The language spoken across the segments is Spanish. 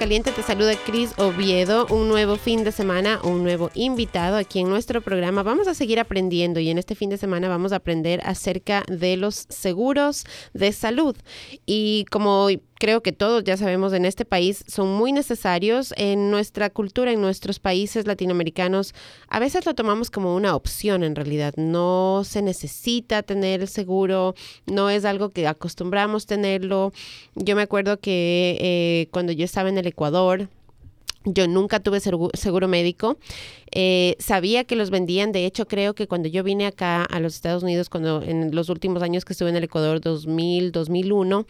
Caliente te saluda Cris Oviedo. Un nuevo fin de semana, un nuevo invitado aquí en nuestro programa. Vamos a seguir aprendiendo y en este fin de semana vamos a aprender acerca de los seguros de salud. Y como creo que todos ya sabemos en este país son muy necesarios en nuestra cultura, en nuestros países latinoamericanos. A veces lo tomamos como una opción en realidad. No se necesita tener el seguro, no es algo que acostumbramos tenerlo. Yo me acuerdo que eh, cuando yo estaba en el Ecuador, yo nunca tuve seguro médico. Eh, sabía que los vendían. De hecho, creo que cuando yo vine acá a los Estados Unidos, cuando en los últimos años que estuve en el Ecuador, 2000, 2001,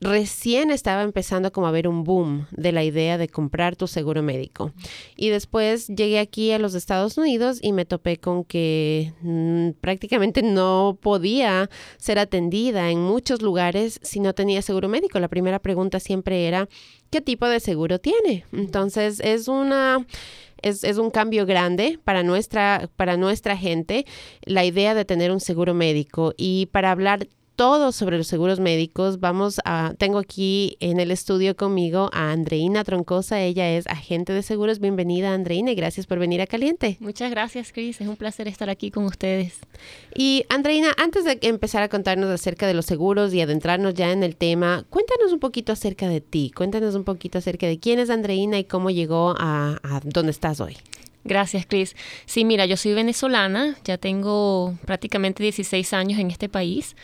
recién estaba empezando como a ver un boom de la idea de comprar tu seguro médico. Y después llegué aquí a los Estados Unidos y me topé con que mm, prácticamente no podía ser atendida en muchos lugares si no tenía seguro médico. La primera pregunta siempre era, ¿qué tipo de seguro tiene? Entonces es una... Es, es, un cambio grande para nuestra, para nuestra gente la idea de tener un seguro médico. Y para hablar todo sobre los seguros médicos, vamos a, tengo aquí en el estudio conmigo a Andreina Troncosa, ella es agente de seguros. Bienvenida Andreina y gracias por venir a Caliente. Muchas gracias Cris, es un placer estar aquí con ustedes. Y Andreina, antes de empezar a contarnos acerca de los seguros y adentrarnos ya en el tema, cuéntanos un poquito acerca de ti, cuéntanos un poquito acerca de quién es Andreina y cómo llegó a, a donde estás hoy. Gracias, Cris. Sí, mira, yo soy venezolana, ya tengo prácticamente 16 años en este país.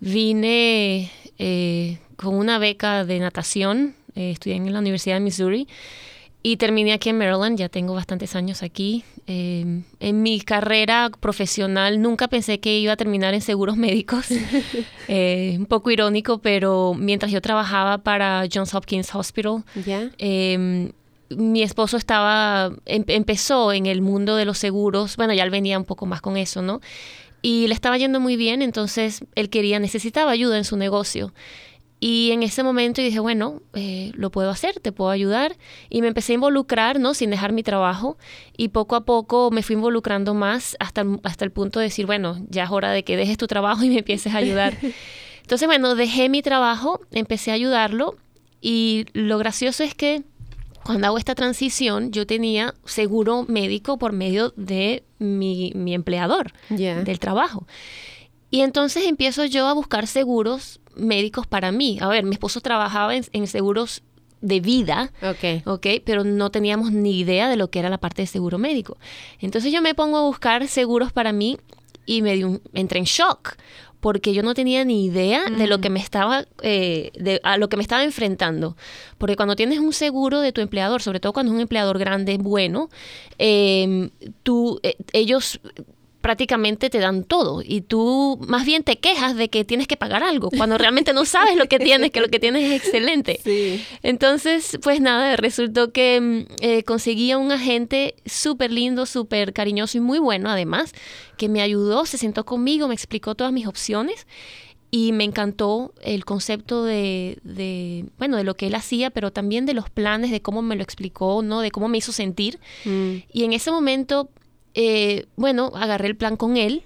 Vine eh, con una beca de natación, eh, estudié en la Universidad de Missouri y terminé aquí en Maryland, ya tengo bastantes años aquí. Eh, en mi carrera profesional nunca pensé que iba a terminar en seguros médicos, un poco irónico, pero mientras yo trabajaba para Johns Hopkins Hospital, em, mi esposo estaba, em, empezó en el mundo de los seguros, bueno, ya él venía un poco más con eso, ¿no? Y le estaba yendo muy bien, entonces él quería, necesitaba ayuda en su negocio. Y en ese momento dije, bueno, eh, lo puedo hacer, te puedo ayudar. Y me empecé a involucrar, ¿no? Sin dejar mi trabajo. Y poco a poco me fui involucrando más hasta, hasta el punto de decir, bueno, ya es hora de que dejes tu trabajo y me empieces a ayudar. Entonces, bueno, dejé mi trabajo, empecé a ayudarlo. Y lo gracioso es que cuando hago esta transición, yo tenía seguro médico por medio de mi, empleador del trabajo. Y entonces empiezo yo a buscar seguros médicos para mí. A ver, mi esposo trabajaba en, seguros de vida, okay. ok, pero no teníamos ni idea de lo que era la parte de seguro médico. Entonces yo me pongo a buscar seguros para mí y me entré en shock porque yo no tenía ni idea de lo que me estaba eh, de, a lo que me estaba enfrentando. Porque cuando tienes un seguro de tu empleador sobre todo cuando es un empleador grande bueno eh, tú eh, ellos prácticamente te dan todo y tú más bien te quejas de que tienes que pagar algo cuando realmente no sabes lo que tienes, que lo que tienes es excelente. Entonces, pues nada, resultó que mm, eh, conseguí a un agente súper lindo, súper cariñoso y muy bueno además, que me ayudó, se sentó conmigo, me explicó todas mis opciones y me encantó el concepto de, de, bueno, de lo que él hacía, pero también de los planes, de cómo me lo explicó, ¿no? De cómo me hizo sentir. Mm. Y en ese momento eh, bueno, agarré el plan con él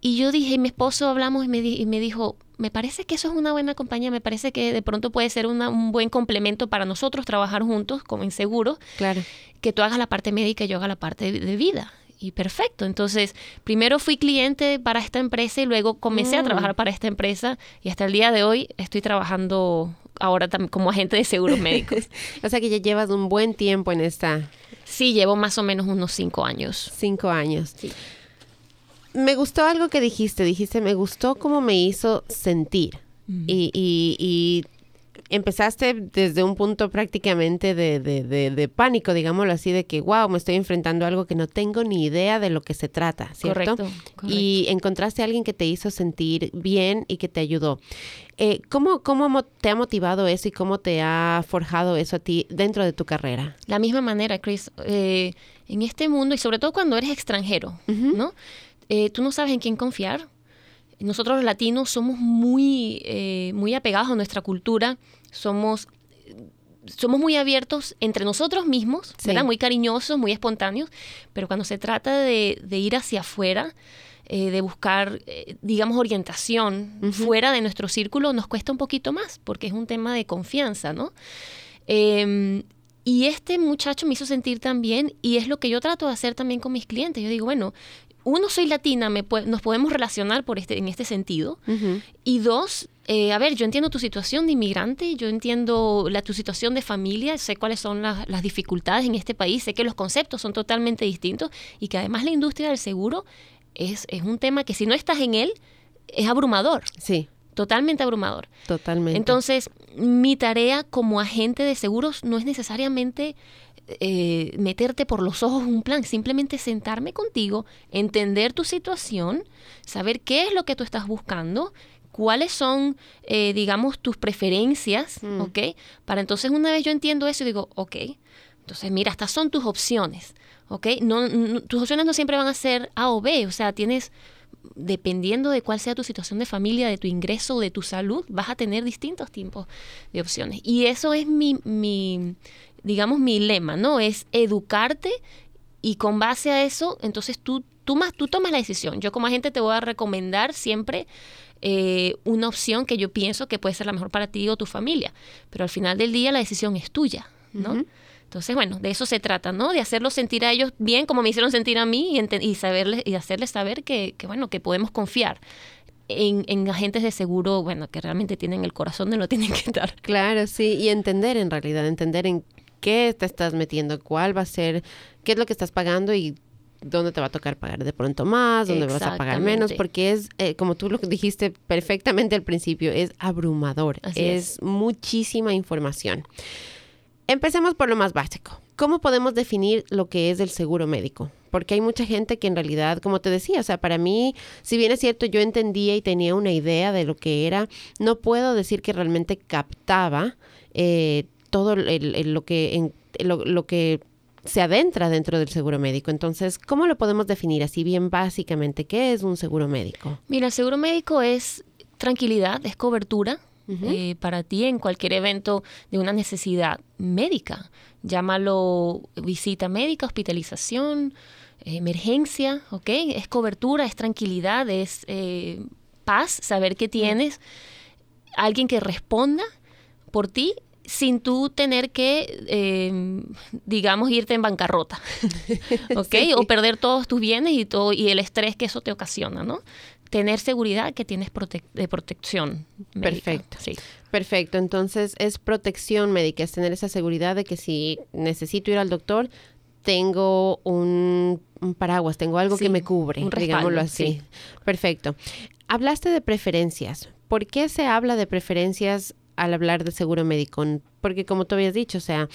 y yo dije, y mi esposo hablamos y me, y me dijo, me parece que eso es una buena compañía, me parece que de pronto puede ser un buen complemento para nosotros trabajar juntos como en seguro. Claro. Que tú hagas la parte médica y yo haga la parte de, vida. Y perfecto. Entonces, primero fui cliente para esta empresa y luego comencé a mm. trabajar para esta empresa y hasta el día de hoy estoy trabajando ahora como agente de seguros médicos. o sea que ya llevas un buen tiempo en esta Sí, llevo más o menos unos cinco años. Cinco años. Sí. Me gustó algo que dijiste. Dijiste, me gustó cómo me hizo sentir. y, y, y, empezaste desde un punto prácticamente de, de, de, pánico, digámoslo así, de que, wow, me estoy enfrentando a algo que no tengo ni idea de lo que se trata, ¿cierto? Correcto, Y encontraste a alguien que te hizo sentir bien y que te ayudó. Eh, ¿cómo, ¿Cómo te ha motivado eso y cómo te ha forjado eso a ti dentro de tu carrera? La misma manera, Chris. Eh, en este mundo, y sobre todo cuando eres extranjero, ¿no? Eh, tú no sabes en quién confiar. Nosotros los latinos somos muy, muy apegados a nuestra cultura somos somos muy abiertos entre nosotros mismos, Muy cariñosos, muy espontáneos, pero cuando se trata de, ir hacia afuera, eh, de buscar, eh, digamos, orientación fuera de nuestro círculo, nos cuesta un poquito más, porque es un tema de confianza, ¿no? Em, y este muchacho me hizo sentir también, y es lo que yo trato de hacer también con mis clientes. Yo digo, bueno, uno, soy latina, me nos podemos relacionar por este, en este sentido. Y dos, eh, a ver, yo entiendo tu situación de inmigrante, yo entiendo la, tu situación de familia, sé cuáles son las dificultades en este país, sé que los conceptos son totalmente distintos y que además la industria del seguro es, es un tema que si no estás en él, es abrumador. Sí. Totalmente abrumador. Totalmente. Entonces, mi tarea como agente de seguros no es necesariamente eh, meterte por los ojos un plan, simplemente sentarme contigo, entender tu situación, saber qué es lo que tú estás buscando, cuáles son, eh, digamos, tus preferencias, mm. ¿ok? Para entonces una vez yo entiendo eso, digo, ok, entonces mira, estas son tus opciones, ¿ok? no, tus opciones no siempre van a ser A o B, o sea, tienes dependiendo de cuál sea tu situación de familia, de tu ingreso, de tu salud, vas a tener distintos tipos de opciones. Y eso es mi, mi digamos, mi lema, ¿no? Es educarte y con base a eso, entonces tú, tú, más, tú tomas la decisión. Yo como agente te voy a recomendar siempre eh, una opción que yo pienso que puede ser la mejor para ti o tu familia, pero al final del día la decisión es tuya, ¿no? Entonces, bueno, de eso se trata, ¿no? De hacerlos sentir a ellos bien como me hicieron sentir a mí y, y, saberles, y hacerles saber que, que, bueno, que podemos confiar. En, en, agentes de seguro, bueno, que realmente tienen el corazón de lo tienen que dar. Claro, sí, y entender en realidad, entender en qué te estás metiendo, cuál va a ser, qué es lo que estás pagando y dónde te va a tocar pagar de pronto más, dónde vas a pagar menos, porque es, eh, como tú lo dijiste perfectamente al principio, es abrumador, es muchísima información. Empecemos por lo más básico. ¿Cómo podemos definir lo que es el seguro médico? Porque hay mucha gente que en realidad, como te decía, o sea, para mí, si bien es cierto, yo entendía y tenía una idea de lo que era, no puedo decir que realmente captaba eh, todo lo, que, lo, que se adentra dentro del seguro médico. Entonces, ¿cómo lo podemos definir así bien básicamente? ¿Qué es un seguro médico? Mira, el seguro médico es tranquilidad, es cobertura eh, para ti en cualquier evento de una necesidad médica. Llámalo visita médica, hospitalización, emergencia, ¿ok? Es cobertura, es tranquilidad, es eh, paz, saber que tienes alguien que responda por ti sin tú tener que, eh, digamos, irte en bancarrota, ¿ok? O perder todos tus bienes y, todo, y el estrés que eso te ocasiona, ¿no? Tener seguridad que tienes de protección. Perfecto. Sí. Perfecto. Entonces, es protección médica, es tener esa seguridad de que si necesito ir al doctor, tengo un, paraguas, tengo algo que me cubre, digámoslo así. Perfecto. Hablaste de preferencias. ¿Por qué se habla de preferencias al hablar de seguro médico, porque como tú habías dicho, o sea,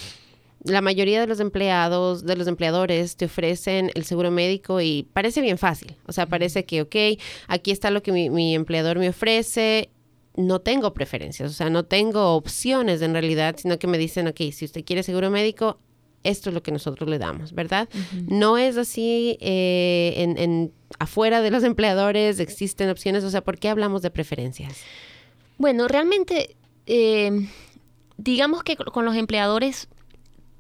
la mayoría de los empleados, de los empleadores te ofrecen el seguro médico y parece bien fácil. O sea, parece que, ok, aquí está lo que mi, empleador me ofrece. No tengo preferencias, o sea, no tengo opciones en realidad, sino que me dicen, ok, si usted quiere seguro médico, esto es lo que nosotros le damos, ¿verdad? No es así eh, en, en, afuera de los empleadores, existen opciones, o sea, ¿por qué hablamos de preferencias? Bueno, realmente eh, digamos que con los empleadores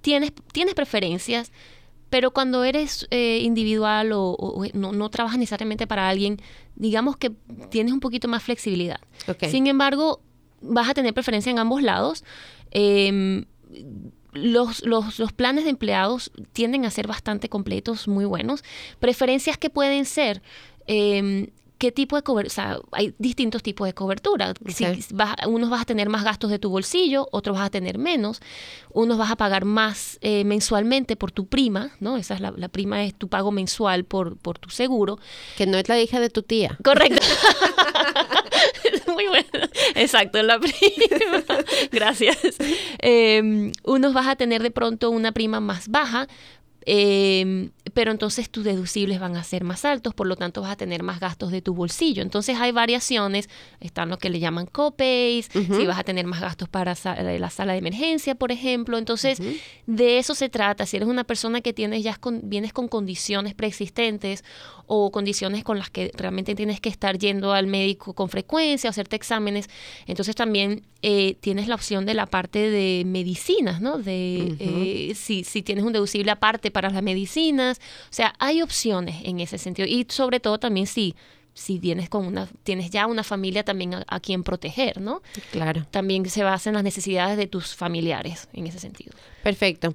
tienes, tienes preferencias, pero cuando eres eh, individual o, no, trabajas necesariamente para alguien, digamos que tienes un poquito más flexibilidad. Sin embargo, vas a tener preferencia en ambos lados. Em, los, los, los, planes de empleados tienden a ser bastante completos, muy buenos. Preferencias que pueden ser eh, qué tipo de cobertura, o sea, hay distintos tipos de cobertura. Si unos vas a tener más gastos de tu bolsillo, otros vas a tener menos, unos vas a pagar más eh, mensualmente por tu prima, ¿no? Esa es la, prima es tu pago mensual por, por tu seguro. Que no es la hija de tu tía. Correcto. Muy bueno. Exacto, la prima. Gracias. Em, unos vas a tener de pronto una prima más baja, eh, pero entonces tus deducibles van a ser más altos, por lo tanto vas a tener más gastos de tu bolsillo. Entonces hay variaciones, están lo que le llaman copays, si vas a tener más gastos para eh, la sala de emergencia, por ejemplo. Entonces, de eso se trata. Si eres una persona que tienes ya con, vienes con condiciones preexistentes o condiciones con las que realmente tienes que estar yendo al médico con frecuencia, hacerte exámenes, entonces también eh, tienes la opción de la parte de medicinas, ¿no? De eh, si, si tienes un deducible aparte para las medicinas, o sea, hay opciones en ese sentido. Y sobre todo también si si tienes, con una, tienes ya una familia también a, quien proteger, ¿no? Claro. También se basa en las necesidades de tus familiares en ese sentido. Perfecto.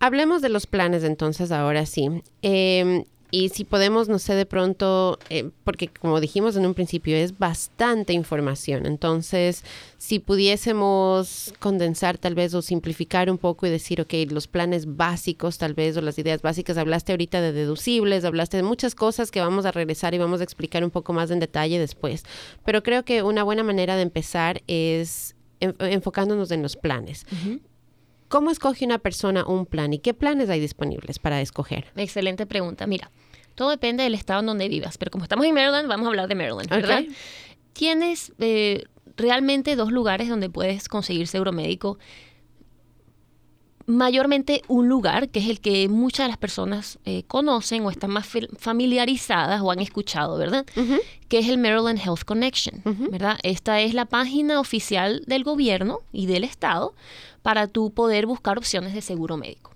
Hablemos de los planes entonces ahora sí. Eh, y si podemos, no sé, de pronto, eh, porque como dijimos en un principio, es bastante información. Entonces, si pudiésemos condensar tal vez o simplificar un poco y decir, ok, los planes básicos tal vez o las ideas básicas, hablaste ahorita de deducibles, hablaste de muchas cosas que vamos a regresar y vamos a explicar un poco más en detalle después. Pero creo que una buena manera de empezar es enfocándonos en los planes. ¿Cómo escoge una persona un plan y qué planes hay disponibles para escoger? Excelente pregunta. Mira, todo depende del estado en donde vivas, pero como estamos en Maryland, vamos a hablar de Maryland, ¿verdad? Tienes eh, realmente dos lugares donde puedes conseguir seguro médico. Mayormente un lugar, que es el que muchas de las personas eh, conocen o están más familiarizadas o han escuchado, ¿verdad? Que es el Maryland Health Connection, ¿verdad? Esta es la página oficial del gobierno y del estado para tú poder buscar opciones de seguro médico.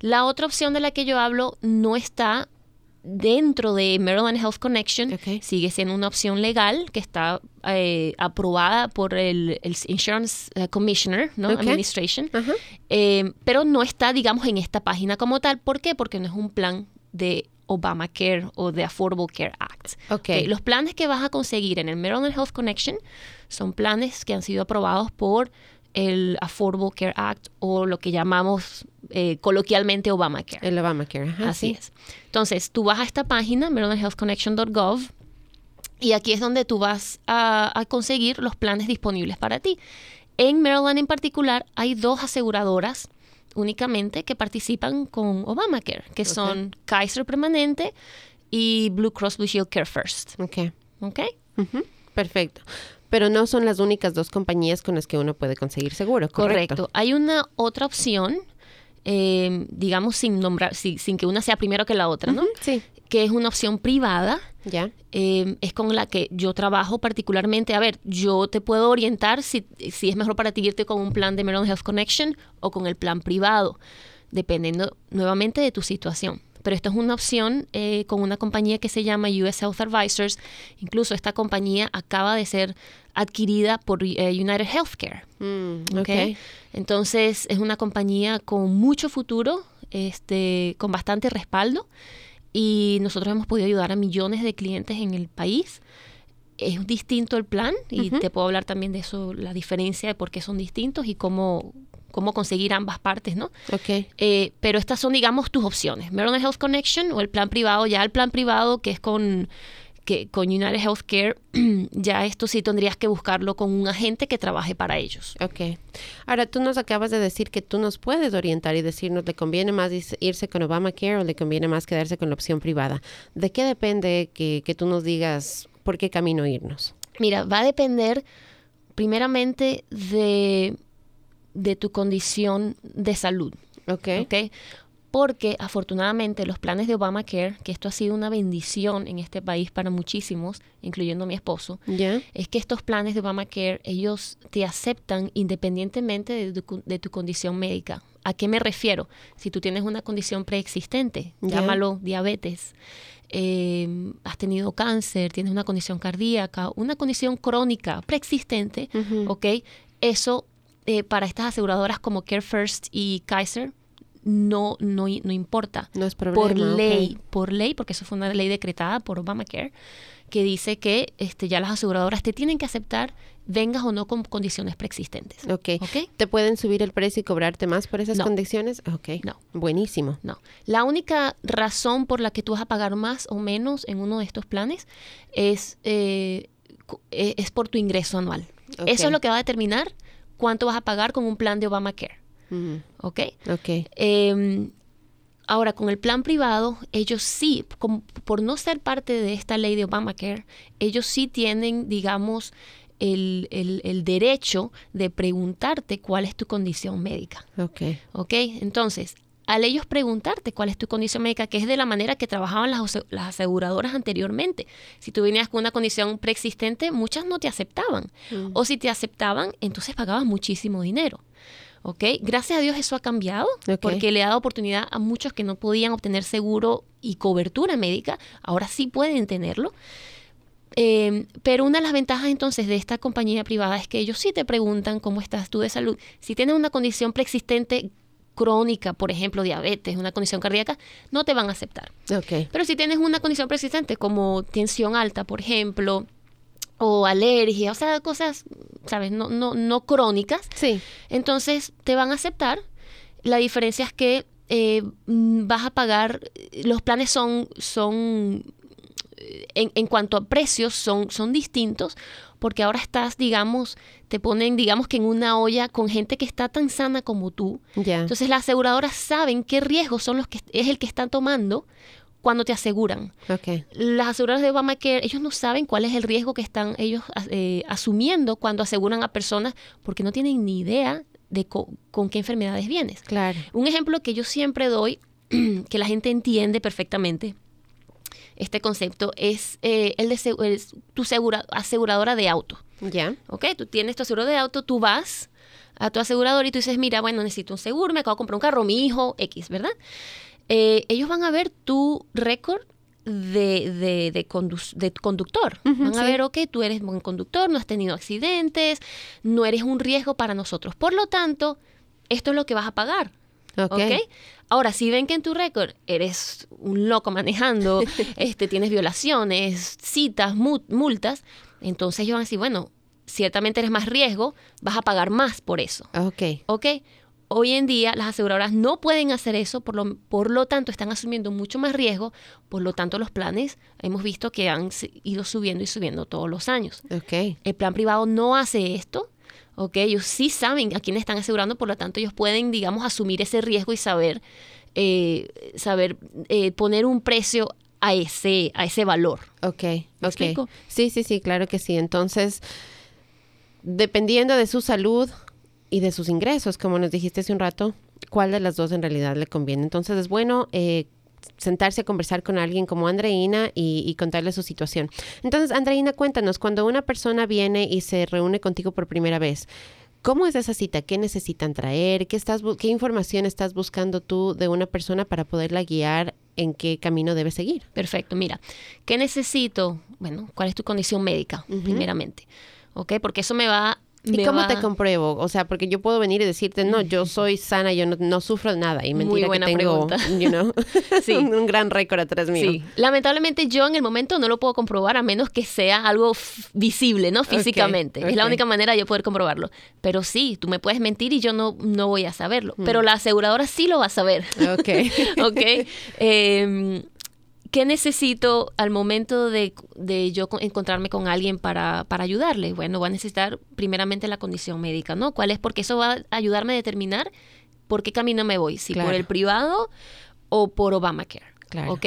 La otra opción de la que yo hablo no está dentro de Maryland Health Connection, sigue siendo una opción legal que está eh, aprobada por el, Insurance eh, Commissioner, ¿no? Administration, eh, pero no está, digamos, en esta página como tal. ¿Por qué? Porque no es un plan de Obamacare o de Affordable Care Act. Los planes que vas a conseguir en el Maryland Health Connection son planes que han sido aprobados por el Affordable Care Act o lo que llamamos eh, coloquialmente Obamacare. El Obamacare, Así es. Entonces, tú vas a esta página, marylandhealthconnection.gov, y aquí es donde tú vas a, conseguir los planes disponibles para ti. En Maryland en particular hay dos aseguradoras únicamente que participan con Obamacare, que son Kaiser Permanente y Blue Cross Blue Shield Care First. Ok. Ok. Perfecto pero no son las únicas dos compañías con las que uno puede conseguir seguro. Correcto. correcto. Hay una otra opción, eh, digamos sin nombrar, sin, que una sea primero que la otra, ¿no? sí. Que es una opción privada. Ya. Eh, es con la que yo trabajo particularmente. A ver, yo te puedo orientar si, si es mejor para ti irte con un plan de Maryland Health Connection o con el plan privado, dependiendo nuevamente de tu situación pero esto es una opción eh, con una compañía que se llama US Health Advisors. Incluso esta compañía acaba de ser adquirida por eh, United Healthcare. Mm, okay. Entonces es una compañía con mucho futuro, este, con bastante respaldo y nosotros hemos podido ayudar a millones de clientes en el país. Es distinto el plan y te puedo hablar también de eso, la diferencia de por qué son distintos y cómo, cómo conseguir ambas partes, ¿no? Ok. Eh, pero estas son, digamos, tus opciones. Maryland Health Connection o el plan privado. Ya el plan privado, que es con, que, con United Healthcare, ya esto sí tendrías que buscarlo con un agente que trabaje para ellos. Ok. Ahora, tú nos acabas de decir que tú nos puedes orientar y decirnos, ¿le conviene más irse con Obamacare o le conviene más quedarse con la opción privada? ¿De qué depende que, que tú nos digas por qué camino irnos? Mira, va a depender primeramente de de tu condición de salud. Ok. Porque afortunadamente los planes de Obamacare, que esto ha sido una bendición en este país para muchísimos, incluyendo mi esposo, es que estos planes de Obamacare, ellos te aceptan independientemente de tu, condición médica. ¿A qué me refiero? Si tú tienes una condición preexistente, llámalo diabetes, eh, has tenido cáncer, tienes una condición cardíaca, una condición crónica preexistente, ¿ok? Eso eh, para estas aseguradoras como Care First y Kaiser no, no, no importa. No es problema. Por ley, por ley, porque eso fue una ley decretada por Obamacare, que dice que este, ya las aseguradoras te tienen que aceptar vengas o no con condiciones preexistentes. Ok. ¿Te pueden subir el precio y cobrarte más por esas condiciones? Ok. No. Buenísimo. No. La única razón por la que tú vas a pagar más o menos en uno de estos planes es, eh, e, es por tu ingreso anual. Eso es lo que va a determinar cuánto vas a pagar con un plan de Obamacare. ¿Ok? Ok. Em, ahora, con el plan privado, ellos sí, por no ser parte de esta ley de Obamacare, ellos sí tienen, digamos, el, el, derecho de preguntarte cuál es tu condición médica. Ok. Ok, entonces, al ellos preguntarte cuál es tu condición médica, que es de la manera que trabajaban las, aseguradoras anteriormente. Si tú venías con una condición preexistente, muchas no te aceptaban. Mm. O si te aceptaban, entonces pagabas muchísimo dinero. ¿Ok? Gracias a Dios eso ha cambiado porque le ha dado oportunidad a muchos que no podían obtener seguro y cobertura médica, ahora sí pueden tenerlo. Eh, pero una de las ventajas entonces de esta compañía privada es que ellos sí te preguntan cómo estás tú de salud. Si tienes una condición preexistente crónica, por ejemplo, diabetes, una condición cardíaca, no te van a aceptar. Pero si tienes una condición persistente como tensión alta, por ejemplo, o alergia, o sea, cosas, ¿sabes? No, no, no crónicas, Sí. entonces te van a aceptar. La diferencia es que eh, mm, vas a pagar, los planes son, son eh, en, en cuanto a precios, son, son distintos, porque ahora estás, digamos, te ponen, digamos que en una olla con gente que está tan sana como tú. Ya. Entonces las aseguradoras saben qué riesgos son los que es el que están tomando cuando te aseguran. ok. Las aseguradoras de Obamacare, ellos no saben cuál es el riesgo que están ellos eh, asumiendo cuando aseguran a personas porque no tienen ni idea de co- con qué enfermedades vienes. Claro. Un ejemplo que yo siempre doy, que la gente entiende perfectamente, este concepto, es eh, el de es tu segura- aseguradora de auto. Ya. ¿ok? Tú tienes tu seguro de auto, tú vas a tu asegurador y tú dices, mira, bueno, necesito un seguro, me acabo de comprar un carro, mi hijo, X, ¿verdad? Eh, ellos van a ver tu récord de, de, de, condu- de conductor. Ujú, van a sí. ver, ok, tú eres buen conductor, no has tenido accidentes, no eres un riesgo para nosotros. Por lo tanto, esto es lo que vas a pagar. Ok. ¿Ok? Ahora, si ven que en tu récord eres un loco manejando, este, tienes violaciones, citas, mu- multas, entonces ellos van a decir, bueno, ciertamente eres más riesgo, vas a pagar más por eso. Ok. ¿Ok? Hoy en día las aseguradoras no pueden hacer eso, por lo, por lo tanto están asumiendo mucho más riesgo, por lo tanto los planes hemos visto que han ido subiendo y subiendo todos los años. Ok. El plan privado no hace esto, ¿ok? Ellos sí saben a quién están asegurando, por lo tanto ellos pueden, digamos, asumir ese riesgo y saber, eh, saber eh, poner un precio a ese, a ese valor. Ok. ¿Me Ok. explico? Sí, sí, sí, claro que sí. Entonces, dependiendo de su salud y de sus ingresos, como nos dijiste hace un rato, ¿cuál de las dos en realidad le conviene? Entonces, es bueno eh, sentarse a conversar con alguien como Andreina y, y contarle su situación. Entonces, Andreina, cuéntanos, cuando una persona viene y se reúne contigo por primera vez, ¿Cómo es esa cita? ¿Qué necesitan traer? ¿Qué, estás, bu- ¿Qué información estás buscando tú de una persona para poderla guiar en qué camino debe seguir? Perfecto, mira, ¿qué necesito? Bueno, ¿cuál es tu condición médica, primeramente? ¿Ok? Porque eso me va... ¿Y cómo va- te compruebo? O sea, porque yo puedo venir y decirte, no, yo soy sana, yo no, no sufro nada. Y Muy mentira buena que tengo, you know, Sí. un, un gran récord atrás mío. Sí, lamentablemente yo en el momento no lo puedo comprobar a menos que sea algo visible, ¿no? Físicamente. Es la única manera de yo poder comprobarlo. Pero sí, tú me puedes mentir y yo no, no voy a saberlo. Mm. Pero la aseguradora sí lo va a saber. Ok. ¿Ok? Em, ¿Qué necesito al momento de, de yo co- encontrarme con alguien para, para ayudarle? Bueno, voy a necesitar primeramente la condición médica, ¿no? ¿Cuál es? Porque eso va a ayudarme a determinar por qué camino me voy, si Claro. por el privado o por Obamacare. Claro. ¿Ok?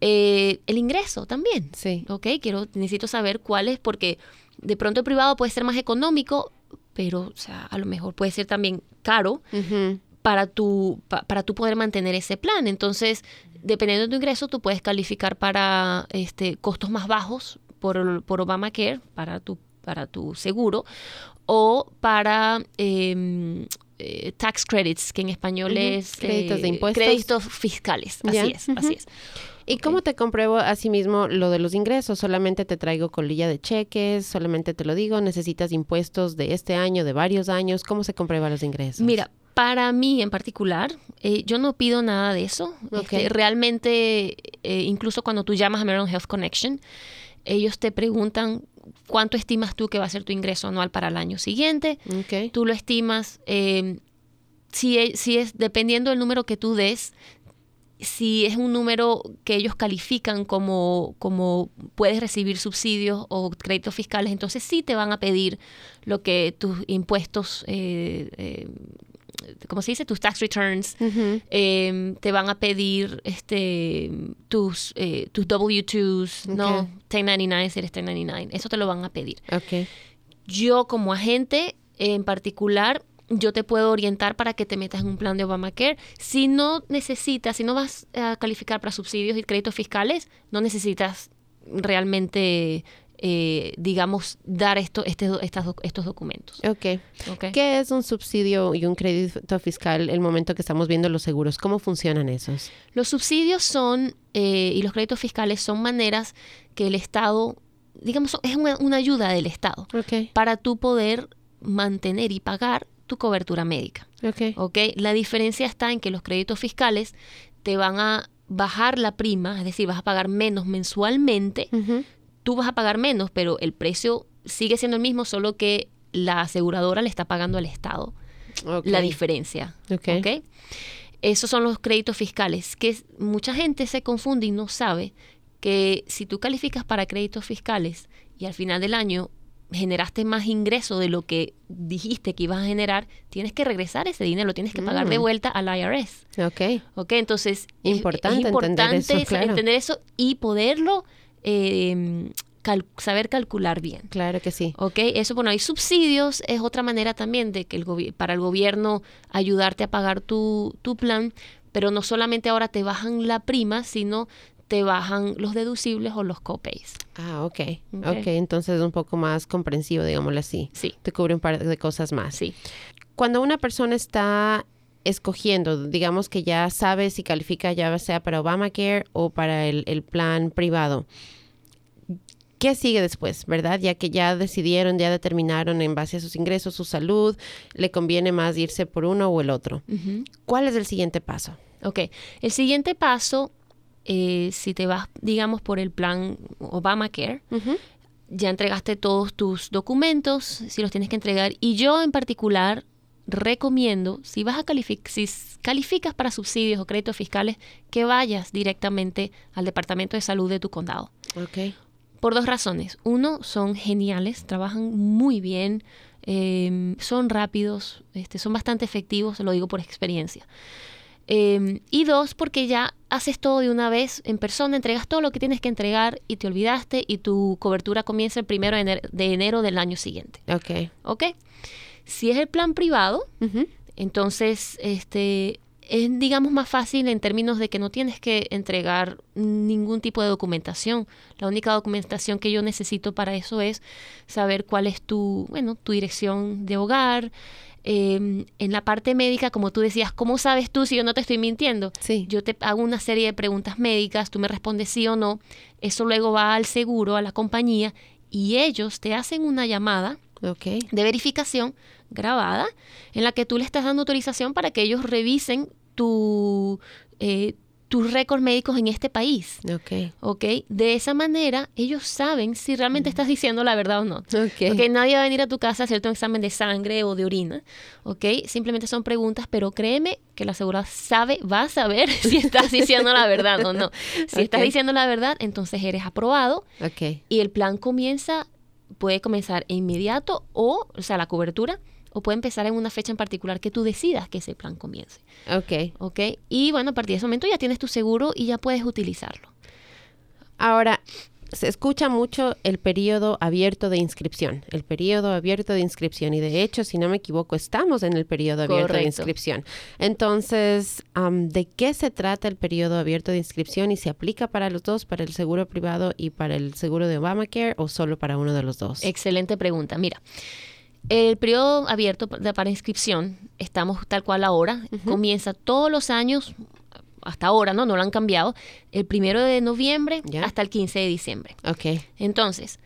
Eh, el ingreso también. Sí. ¿Ok? Quiero, necesito saber cuál es, porque de pronto el privado puede ser más económico, pero o sea, a lo mejor puede ser también caro para tu, pa- para tú poder mantener ese plan. Entonces, dependiendo de tu ingreso, tú puedes calificar para este, costos más bajos por, por Obamacare, para tu, para tu seguro, o para em, eh, tax credits, que en español es... Créditos de eh, impuestos. Créditos fiscales, así es, así es. ¿Y cómo te compruebo asimismo lo de los ingresos? ¿Solamente te traigo colilla de cheques? ¿Solamente te lo digo? ¿Necesitas impuestos de este año, de varios años? ¿Cómo se comprueba los ingresos? Mira, para mí en particular, eh, yo no pido nada de eso. Ok. Este, realmente, eh, incluso cuando tú llamas a Maryland Health Connection, ellos te preguntan cuánto estimas tú que va a ser tu ingreso anual para el año siguiente. Tú lo estimas, eh, si, e- si es dependiendo del número que tú des, si es un número que ellos califican como, como puedes recibir subsidios o créditos fiscales, entonces sí te van a pedir lo que tus impuestos, eh, eh, ¿cómo se dice? Tus tax returns, eh, te van a pedir este tus, eh, tus W2s, ¿no? Ok. 1099 si eres 1099, eso te lo van a pedir. Ok. Yo como agente en particular, yo te puedo orientar para que te metas en un plan de Obamacare. Si no necesitas, si no vas a calificar para subsidios y créditos fiscales, no necesitas realmente, eh, digamos, dar esto, este, estas estos documentos. Ok. ¿ok? ¿Qué es un subsidio y un crédito fiscal el momento que estamos viendo los seguros? ¿Cómo funcionan esos? Los subsidios son, eh, y los créditos fiscales son maneras que el Estado digamos, es una, una ayuda del Estado para tú poder mantener y pagar tu cobertura médica. ok. ¿ok? La diferencia está en que los créditos fiscales te van a bajar la prima, es decir, vas a pagar menos mensualmente. Tú vas a pagar menos, pero el precio sigue siendo el mismo, solo que la aseguradora le está pagando al Estado la diferencia. Ok. ¿ok? Esos son los créditos fiscales, que mucha gente se confunde y no sabe que si tú calificas para créditos fiscales y al final del año generaste más ingreso de lo que dijiste que ibas a generar, tienes que regresar ese dinero, lo tienes que pagar de Mm. vuelta al IRS. Ok, ¿Ok? Entonces, es- Importante es, entender importante eso, es- claro. entender eso y poderlo eh, cal- saber calcular bien. claro que sí. ¿Ok? Eso, bueno, hay subsidios, es otra manera también de que el para el gobierno ayudarte a pagar tu, tu plan, pero no solamente ahora te bajan la prima, sino te bajan los deducibles o los copays. Ah, ok. Ok. Ok, entonces es un poco más comprensivo, digámoslo así. Sí, Te cubre un par de cosas más. sí. Cuando una persona está escogiendo, digamos que ya sabe si califica ya sea para Obamacare o para el, el plan privado, ¿qué sigue después, verdad? Ya que ya decidieron, ya determinaron en base a sus ingresos, su salud, le conviene más irse por uno o el otro. Ujú. ¿Cuál es el siguiente paso? Ok, el siguiente paso, eh, si te vas, digamos, por el plan Obamacare, Ujú. ya entregaste todos tus documentos, si los tienes que entregar. Y yo en particular recomiendo, si vas a calificar, si calificas para subsidios o créditos fiscales, que vayas directamente al Departamento de Salud de tu condado. Por dos razones. Uno, son geniales, trabajan muy bien, eh, son rápidos, este, son bastante efectivos, lo digo por experiencia. Eh, y dos, porque ya haces todo de una vez en persona, entregas todo lo que tienes que entregar y te olvidaste y tu cobertura comienza el primero de enero, de enero del año siguiente. Ok. ¿Ok? Si es el plan privado, entonces, este, es, digamos, más fácil en términos de que no tienes que entregar ningún tipo de documentación. La única documentación que yo necesito para eso es saber cuál es tu, bueno, tu dirección de hogar. Eh, en la parte médica, como tú decías, ¿cómo sabes tú si yo no te estoy mintiendo? Sí. Yo te hago una serie de preguntas médicas, tú me respondes sí o no. Eso luego va al seguro, a la compañía, y ellos te hacen una llamada Ok. de verificación grabada en la que tú le estás dando autorización para que ellos revisen tu, eh, tus récords médicos en este país. Ok. ¿Ok? De esa manera ellos saben si realmente estás diciendo la verdad o no. Ok. Ok, nadie va a venir a tu casa a hacerte un examen de sangre o de orina, ¿ok? Simplemente son preguntas, pero créeme que la aseguradora sabe, va a saber si estás diciendo la verdad o no. Si estás diciendo la verdad, entonces eres aprobado Ok. y el plan comienza, puede comenzar inmediato o, o sea, la cobertura, o puede empezar en una fecha en particular que tú decidas que ese plan comience, Ok. ¿ok? Y bueno, a partir de ese momento ya tienes tu seguro y ya puedes utilizarlo. Ahora, se escucha mucho el periodo abierto de inscripción, el periodo abierto de inscripción y de hecho, si no me equivoco, estamos en el periodo abierto de inscripción. Entonces, am, ¿de qué se trata el periodo abierto de inscripción y se aplica para los dos, para el seguro privado y para el seguro de Obamacare o solo para uno de los dos? Excelente pregunta. Mira, el periodo abierto de- para inscripción, estamos tal cual ahora, comienza todos los años, hasta ahora, ¿no? No lo han cambiado, el primero de noviembre hasta el 15 de diciembre. Ok, Entonces,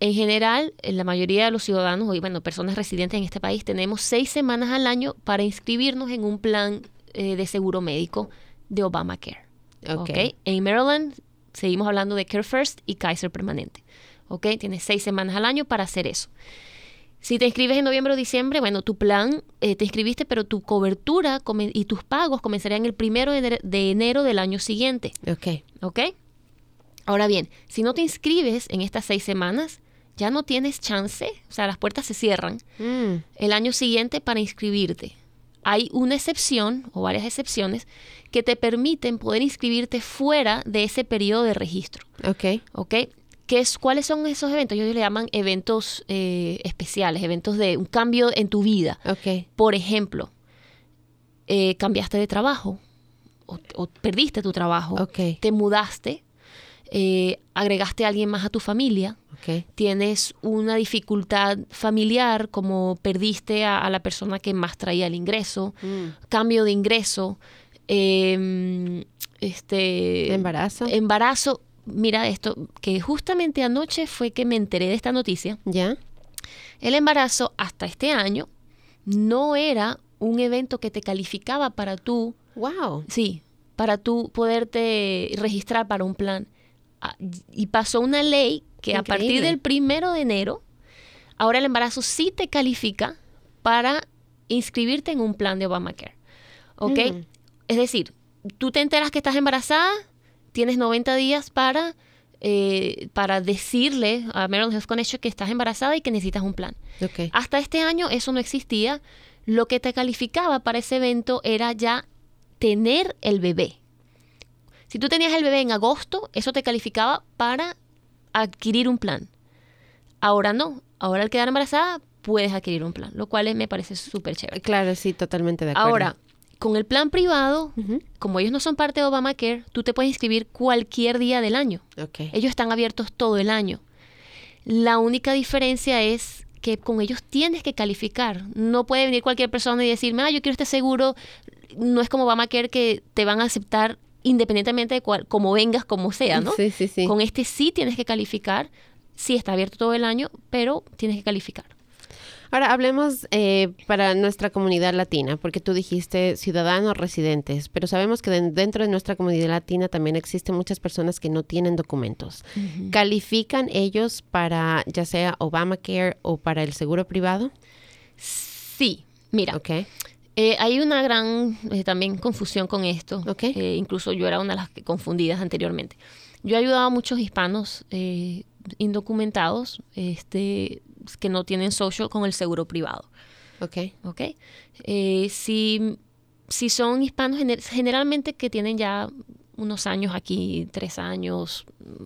en general, en la mayoría de los ciudadanos y bueno, personas residentes en este país, tenemos seis semanas al año para inscribirnos en un plan eh, de seguro médico de Obamacare. ok. ¿ok? En Maryland seguimos hablando de Care First y Kaiser Permanente. ¿ok? Tienes seis semanas al año para hacer eso. Si te inscribes en noviembre o diciembre, bueno, tu plan, eh, te inscribiste, pero tu cobertura y tus pagos comenzarían el primero de enero- de enero del año siguiente. Ok, ¿Ok? Ahora bien, si no te inscribes en estas seis semanas, ya no tienes chance, o sea, las puertas se cierran Mm, el año siguiente para inscribirte. Hay una excepción o varias excepciones que te permiten poder inscribirte fuera de ese periodo de registro. ok, ¿Ok? ¿Qué es, ¿Cuáles son esos eventos? Ellos le llaman eventos eh, especiales, eventos de un cambio en tu vida. ok, Por ejemplo, eh, cambiaste de trabajo o, o perdiste tu trabajo, ok, te mudaste, eh, agregaste a alguien más a tu familia, ok, tienes una dificultad familiar como perdiste a, a la persona que más traía el ingreso, Mm. cambio de ingreso, eh, este embarazo. embarazo, mira esto, que justamente anoche fue que me enteré de esta noticia. ¿Ya? El embarazo hasta este año no era un evento que te calificaba para tú, Wow. sí, para tú poderte registrar para un plan. Ah, Y pasó una ley que a partir del primero de enero, ahora el embarazo sí te califica para inscribirte en un plan de Obamacare. ¿Ok? Mm. Es decir, tú te enteras que estás embarazada, tienes 90 días para, eh, para decirle a Maryland Health Connection que estás embarazada y que necesitas un plan. Ok. Hasta este año eso no existía. Lo que te calificaba para ese evento era ya tener el bebé. Si tú tenías el bebé en agosto, eso te calificaba para adquirir un plan. Ahora no. Ahora al quedar embarazada puedes adquirir un plan, lo cual me parece súper chévere. Claro, sí, totalmente de acuerdo. Ahora, con el plan privado, como ellos no son parte de Obamacare, tú te puedes inscribir cualquier día del año. Ok. Ellos están abiertos todo el año. La única diferencia es que con ellos tienes que calificar. No puede venir cualquier persona y decirme, ah, yo quiero este seguro. No es como Obamacare que te van a aceptar independientemente de cuál, como vengas, como sea, ¿no? Sí, sí, sí. Con este sí tienes que calificar. Sí está abierto todo el año, pero tienes que calificar. Ahora hablemos eh, para nuestra comunidad latina, porque tú dijiste ciudadanos residentes, pero sabemos que den- dentro de nuestra comunidad latina también existen muchas personas que no tienen documentos. ¿Califican ellos para ya sea Obamacare o para el seguro privado? Sí, mira, Ok. Eh, hay una gran eh, también confusión con esto. Ok. Eh, incluso yo era una de las que confundidas anteriormente. Yo he ayudado a muchos hispanos indocumentados este, que no tienen social con el seguro privado. Ok. ¿ok? Eh, si, si son hispanos gener- generalmente que tienen ya unos años aquí, tres años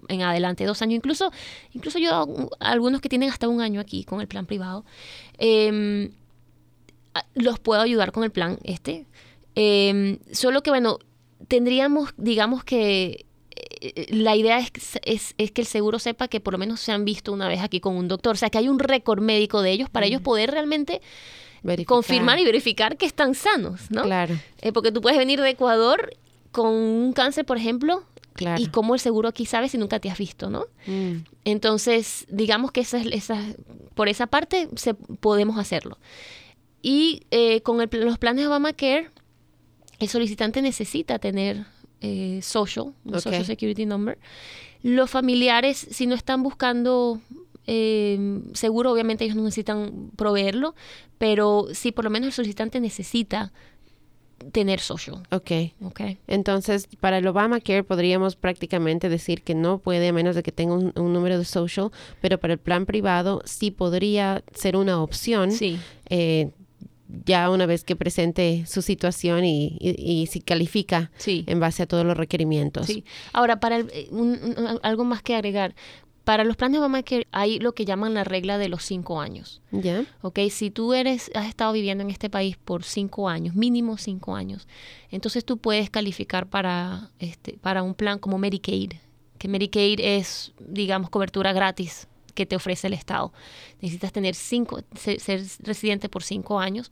en adelante, dos años, incluso, incluso yo algunos que tienen hasta un año aquí con el plan privado, eh, a- los puedo ayudar con el plan este. Eh, solo que bueno, tendríamos, digamos que la idea es, es, es que el seguro sepa que por lo menos se han visto una vez aquí con un doctor, o sea, que hay un récord médico de ellos para ellos poder realmente Verificar. confirmar y verificar que están sanos, ¿no? Claro, Eh, porque tú puedes venir de Ecuador con un cáncer, por ejemplo, claro. y cómo el seguro aquí sabe si nunca te has visto, ¿no? Mm, Entonces, digamos que esa, es- esa, por esa parte se, podemos hacerlo. Y eh, con el los planes Obamacare, el solicitante necesita tener eh, social, un. Social Security Number. Los familiares, si no están buscando eh, seguro, obviamente ellos no necesitan proveerlo, pero sí, por lo menos el solicitante necesita tener social. ok. ¿ok? Entonces, para el Obamacare podríamos prácticamente decir que no puede a menos de que tenga un, un número de social, pero para el plan privado sí podría ser una opción. Sí. eh, ya una vez que presente su situación y, y- y si califica Sí. en base a todos los requerimientos. Sí. Ahora, para el- eh, un- un- algo más que agregar. Para los planes de Obamacare hay lo que llaman la regla de los cinco años. ¿Ya? ¿ok? Si tú eres, has estado viviendo en este país por cinco años, mínimo cinco años, entonces tú puedes calificar para, este, para un plan como Medicaid, que Medicaid es, digamos, cobertura gratis que te ofrece el Estado. Necesitas tener cinco, ser, residente por cinco años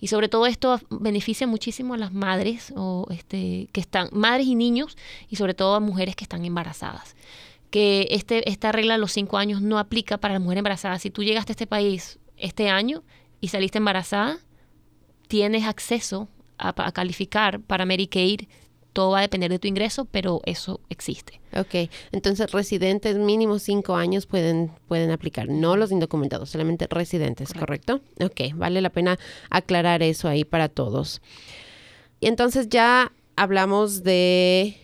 y sobre todo esto beneficia muchísimo a las madres o este que están madres y niños y sobre todo a mujeres que están embarazadas que este, esta regla de los cinco años no aplica para la mujer embarazada. Si tú llegaste a este país este año y saliste embarazada, tienes acceso a calificar para Medicaid. Todo va a depender de tu ingreso, pero eso existe. Ok, entonces residentes mínimo cinco años pueden, pueden aplicar, no los indocumentados, solamente residentes, ¿correcto? Ok, vale la pena aclarar eso ahí para todos. Y entonces ya hablamos de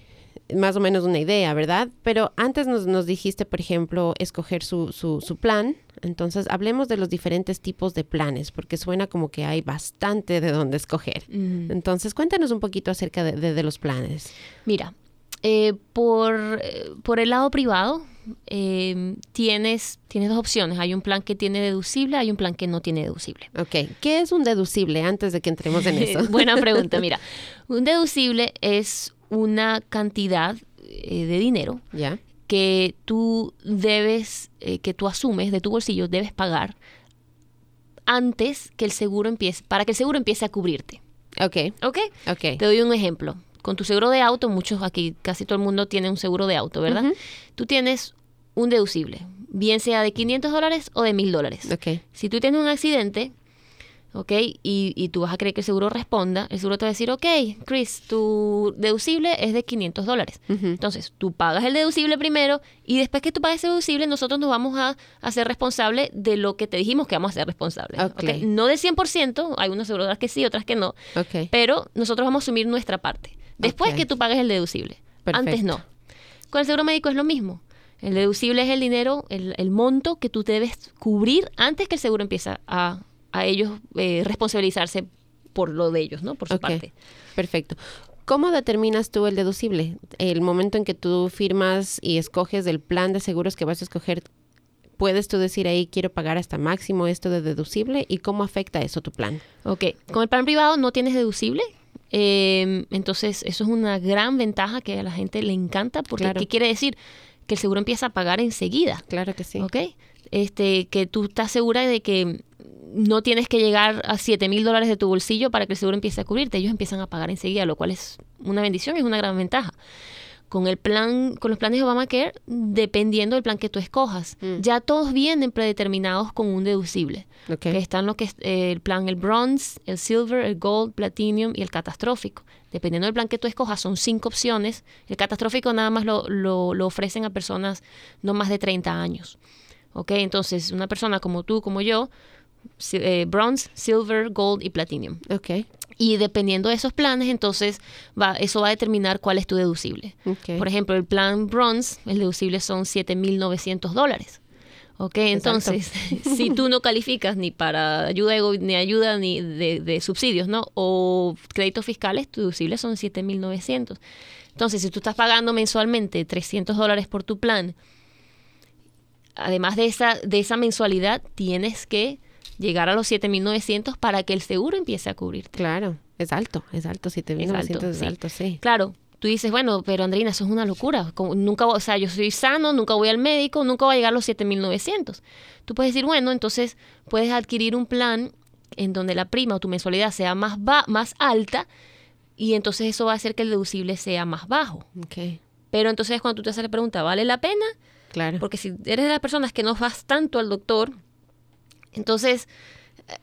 más o menos una idea, ¿verdad? Pero antes nos, nos dijiste, por ejemplo, escoger su, su, su plan. Entonces hablemos de los diferentes tipos de planes, porque suena como que hay bastante de dónde escoger. Entonces cuéntanos un poquito acerca de, de- de los planes. Mira, eh, por, por el lado privado, eh, tienes, tienes dos opciones. Hay un plan que tiene deducible, hay un plan que no tiene deducible. Ok, ¿qué es un deducible antes de que entremos en eso? Buena pregunta. Mira, un deducible es una cantidad eh, de dinero que tú debes, eh, que tú asumes de tu bolsillo, debes pagar antes que el seguro empiece, para que el seguro empiece a cubrirte. Ok, ¿Ok? ok. Te doy un ejemplo. con tu seguro de auto, muchos aquí, casi todo el mundo tiene un seguro de auto, ¿verdad? Tú tienes un deducible, bien sea de 500 dólares o de 1000 dólares. Ok. Si tú tienes un accidente, ¿ok? Y, y tú vas a creer que el seguro responda, el seguro te va a decir, ok, Chris, tu deducible es de 500 dólares. Entonces, tú pagas el deducible primero y después que tú pagues ese deducible, nosotros nos vamos a hacer responsable de lo que te dijimos que vamos a ser responsables. Ok. ¿ok? No del 100%, hay unas aseguradoras que sí, otras que no, Ok. pero nosotros vamos a asumir nuestra parte. Después que tú pagues el deducible. Perfecto. Antes no. Con el seguro médico es lo mismo. El deducible es el dinero, el, el monto que tú debes cubrir antes que el seguro empiece a, a ellos eh, responsabilizarse por lo de ellos, ¿no? Por su parte. Perfecto. ¿Cómo determinas tú el deducible? El momento en que tú firmas y escoges el plan de seguros que vas a escoger, ¿puedes tú decir ahí quiero pagar hasta máximo esto de deducible? ¿Y cómo afecta eso tu plan? Ok, con el plan privado no tienes deducible. eh, entonces, eso es una gran ventaja que a la gente le encanta, porque Claro. ¿qué quiere decir? Que el seguro empieza a pagar enseguida. Claro que sí. ¿Ok? Este, que tú estás segura de que no tienes que llegar a 7 mil dólares de tu bolsillo para que el seguro empiece a cubrirte. Ellos empiezan a pagar enseguida, lo cual es una bendición y es una gran ventaja. Con el plan, con los planes de Obamacare, dependiendo del plan que tú escojas, Mm. ya todos vienen predeterminados con un deducible. Ok. Que están lo que es eh, el plan el bronze, el silver, el gold, platinum y el catastrófico. Dependiendo del plan que tú escojas, son cinco opciones. El catastrófico nada más lo, lo- lo ofrecen a personas no más de 30 años. ¿Ok? Entonces, una persona como tú, como yo, eh, bronze, silver, gold y platinum. Ok. Y dependiendo de esos planes, entonces va, eso va a determinar cuál es tu deducible. Ok. Por ejemplo, el plan bronze, el deducible son 7.900 dólares. Ok, entonces, si tú no calificas ni para ayuda de, ni ayuda ni de, de subsidios, ¿no? O créditos fiscales, tu deducible son 7.900. Entonces, si tú estás pagando mensualmente 300 dólares por tu plan, además de esa, de esa mensualidad, tienes que llegar a los 7.900 para que el seguro empiece a cubrirte. Claro. Es alto, es alto. 7.900 es sí. alto, sí. Claro, tú dices, bueno, pero Andrina, eso es una locura. Como nunca, voy- o sea, yo soy sano, nunca voy al médico, nunca voy a llegar a los 7.900. Tú puedes decir, bueno, entonces puedes adquirir un plan en donde la prima o tu mensualidad sea más, ba- más alta y entonces eso va a hacer que el deducible sea más bajo. Ok. Pero entonces cuando tú te haces la pregunta, ¿vale la pena? Claro. Porque si eres de las personas que no vas tanto al doctor, entonces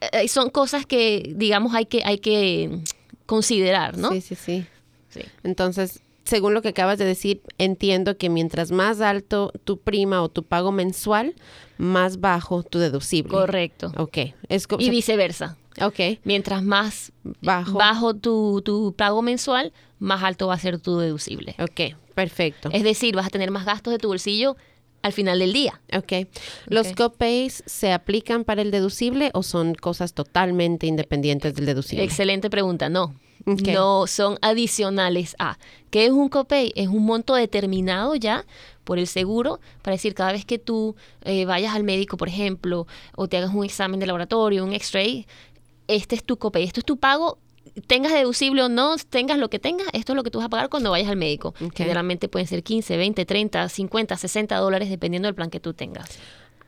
eh, eh, son cosas que, digamos, hay que, hay que considerar, ¿no? Sí, sí, sí. Sí. Entonces, según lo que acabas de decir, entiendo que mientras más alto tu prima o tu pago mensual, más bajo tu deducible. Correcto. Ok. Es Y viceversa. ok. Mientras más Bajo. bajo tu, tu pago mensual, más alto va a ser tu deducible. Ok. Perfecto. Es decir, vas a tener más gastos de tu bolsillo al final del día. Ok. ¿Los Ok. copays se aplican para el deducible o son cosas totalmente independientes del deducible? Excelente pregunta. No. No, son adicionales a. ¿Qué es un copay? Es un monto determinado ya por el seguro para decir cada vez que tú eh, vayas al médico, por ejemplo, o te hagas un examen de laboratorio, un x-ray, este es tu copay, esto es tu pago. Tengas deducible o no, tengas lo que tengas, esto es lo que tú vas a pagar cuando vayas al médico. Generalmente pueden ser 15, 20, 30, 50, 60 dólares dependiendo del plan que tú tengas.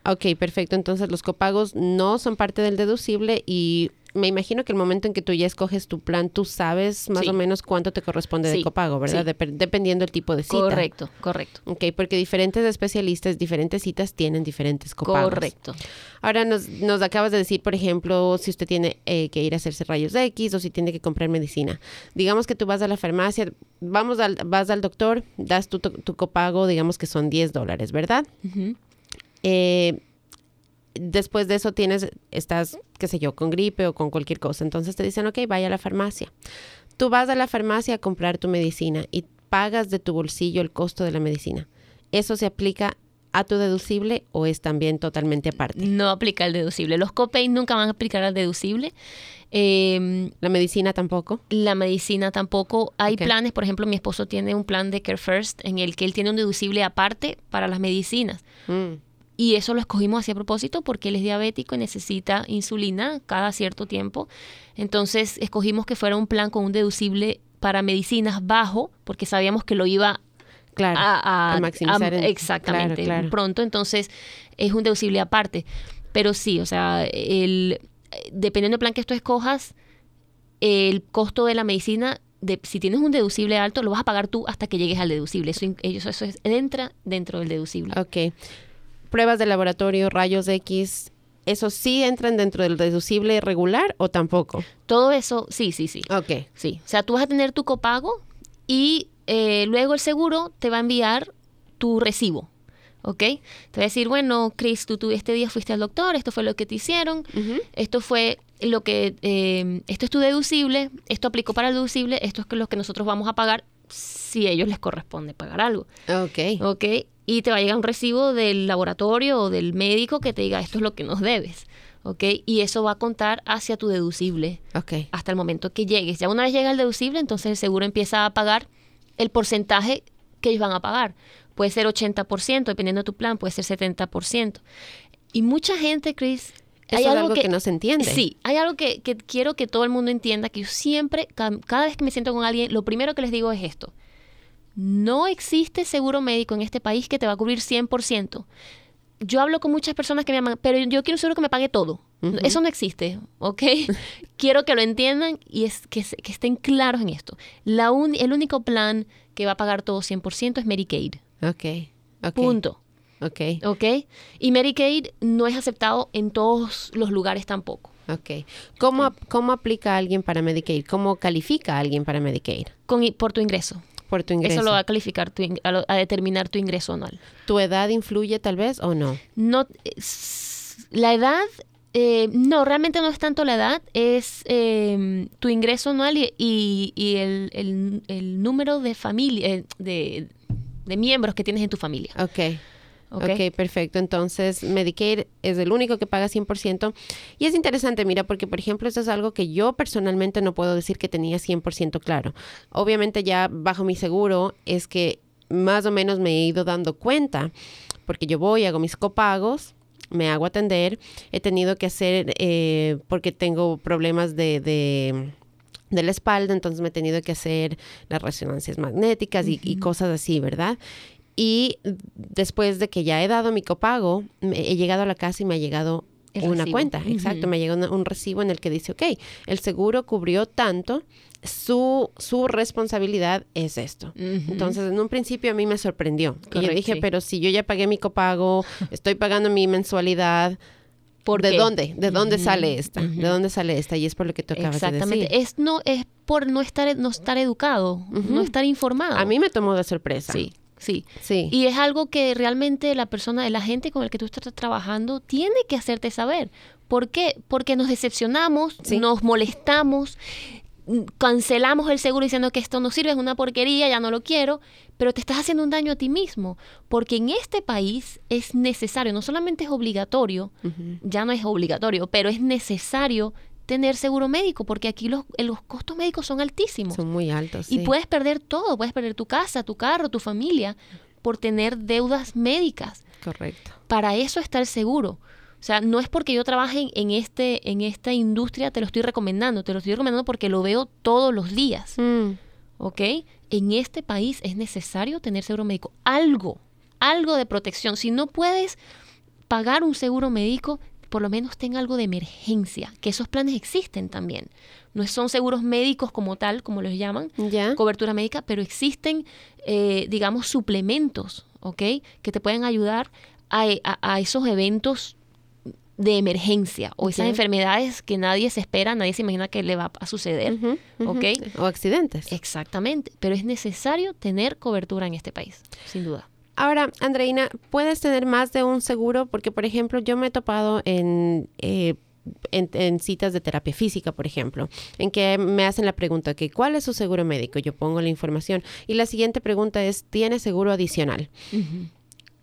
Ok, perfecto. Entonces los copagos no son parte del deducible y me imagino que el momento en que tú ya escoges tu plan, tú sabes más Sí. o menos cuánto te corresponde de copago, ¿verdad? sí. Dep- dependiendo del tipo de cita. Correcto, correcto. Ok, porque diferentes especialistas, diferentes citas tienen diferentes copagos. Correcto. Ahora nos, nos acabas de decir, por ejemplo, si usted tiene eh, que ir a hacerse rayos X o si tiene que comprar medicina. Digamos que tú vas a la farmacia, vamos al, vas al doctor, das tu, tu copago, digamos que son 10 dólares, ¿verdad? Ujú. Eh, después de eso tienes, estás, qué sé yo, con gripe o con cualquier cosa. Entonces te dicen, ok, vaya a la farmacia. Tú vas a la farmacia a comprar tu medicina y pagas de tu bolsillo el costo de la medicina. ¿Eso se aplica a tu deducible o es también totalmente aparte? No aplica el deducible. Los copays nunca van a aplicar al deducible. Eh, ¿La medicina tampoco? la medicina tampoco. Hay planes, por ejemplo, mi esposo tiene un plan de Care First en el que él tiene un deducible aparte para las medicinas. Mm, Y eso lo escogimos así a propósito porque él es diabético y necesita insulina cada cierto tiempo. Entonces escogimos que fuera un plan con un deducible para medicinas bajo porque sabíamos que lo iba claro, a, a- a maximizar. a- exactamente claro, claro. pronto entonces es un deducible aparte pero sí o sea el dependiendo del plan que tú escojas el costo de la medicina de, si tienes un deducible alto, lo vas a pagar tú hasta que llegues al deducible. Eso, eso, eso es- entra dentro del deducible. Ok. Pruebas de laboratorio, rayos X, ¿eso sí entran dentro del deducible regular o tampoco? Todo eso, sí, sí, sí. Ok. Sí, o sea, tú vas a tener tu copago y eh, luego el seguro te va a enviar tu recibo, ¿ok? Te va a decir, bueno, Chris, tú, tú este día fuiste al doctor, esto fue lo que te hicieron, esto fue lo que, eh, esto es tu deducible, esto aplicó para el deducible, esto es lo que nosotros vamos a pagar si a ellos les corresponde pagar algo, Ok. ¿ok? Y te va a llegar un recibo del laboratorio o del médico que te diga, esto es lo que nos debes, ¿ok? Y eso va a contar hacia tu deducible Ok. hasta el momento que llegues. Ya una vez llega el deducible, entonces el seguro empieza a pagar el porcentaje que ellos van a pagar. Puede ser 80%, dependiendo de tu plan, puede ser 70%. Y mucha gente, Chris, Eso es algo que no se entiende. Sí, hay algo que, que quiero que todo el mundo entienda, que yo siempre, ca- cada vez que me siento con alguien, lo primero que les digo es esto. No existe seguro médico en este país que te va a cubrir 100%. Yo hablo con muchas personas que me llaman, pero yo quiero un seguro que me pague todo. Eso no existe, ¿ok? quiero que lo entiendan y es que, estén claros en esto. La un- el único plan que va a pagar todo 100% es Medicaid. Ok. Ok. Punto. Ok. ¿Ok? Y Medicaid no es aceptado en todos los lugares tampoco. Ok. ¿Cómo, ¿Cómo aplica alguien para Medicaid? ¿Cómo califica a alguien para Medicaid? Con, por tu ingreso. Por tu ingreso. Eso lo va a calificar, tu a, lo- a determinar tu ingreso anual. ¿Tu edad influye tal vez o no? No, la edad, eh, no, realmente no es tanto la edad, es eh, tu ingreso anual y, y- y el, el- el número de familia, eh, de, de miembros que tienes en tu familia. Ok. ¿Ok? ok, perfecto. Entonces, Medicaid es el único que paga 100%. Y es interesante, mira, porque, por ejemplo, esto es algo que yo personalmente no puedo decir que tenía 100% claro. Obviamente ya bajo mi seguro es que más o menos me he ido dando cuenta, porque yo voy, hago mis copagos, me hago atender, he tenido que hacer, eh, porque tengo problemas de... de de la espalda, entonces me he tenido que hacer las resonancias magnéticas y, y cosas así, ¿verdad? Y después de que ya he dado mi copago, me- he llegado a la casa y me ha llegado El una recibo. cuenta. Exacto, me ha llegado un recibo en el que dice, ok, el seguro cubrió tanto, su, su responsabilidad es esto. Entonces, en un principio a mí me sorprendió. y yo dije, sí. pero si yo ya pagué mi copago, estoy pagando mi mensualidad, ¿Por ¿de qué? dónde? ¿De dónde sale esta? ¿De dónde sale esta? Y es por lo que tú acabas de Exactamente. decir. Es, no, es por no estar, no estar educado, no estar informado. A mí me tomó de sorpresa. Sí, sí. Sí. Y es algo que realmente la persona, la gente con el que tú estás trabajando, tiene que hacerte saber. ¿Por qué? Porque nos decepcionamos, Sí. nos molestamos, cancelamos el seguro diciendo que esto no sirve, es una porquería, ya no lo quiero, pero te estás haciendo un daño a ti mismo. Porque en este país es necesario, no solamente es obligatorio, ya no es obligatorio, pero es necesario tener seguro médico, porque aquí los, los costos médicos son altísimos. Son muy altos. Y puedes perder todo, puedes perder tu casa, tu carro, tu familia, por tener deudas médicas. Correcto. Para eso está el seguro. O sea, no es porque yo trabaje en, en este, en esta industria, te lo estoy recomendando, te lo estoy recomendando porque lo veo todos los días. Mm, ¿Ok? En este país es necesario tener seguro médico. Algo, algo de protección. Si no puedes pagar un seguro médico, por lo menos tenga algo de emergencia, que esos planes existen también. No son seguros médicos como tal, como los llaman, cobertura médica, pero existen, eh, digamos, suplementos, ¿ok? Que te pueden ayudar a, a- a esos eventos de emergencia o esas enfermedades que nadie se espera, nadie se imagina que le va a suceder. ¿ok? O accidentes. Exactamente, pero es necesario tener cobertura en este país, sin duda. Ahora, Andreina, ¿puedes tener más de un seguro? Porque, por ejemplo, yo me he topado en, eh, en, en citas de terapia física, por ejemplo, en que me hacen la pregunta que ¿cuál es su seguro médico? Yo pongo la información. Y la siguiente pregunta es, ¿tiene seguro adicional?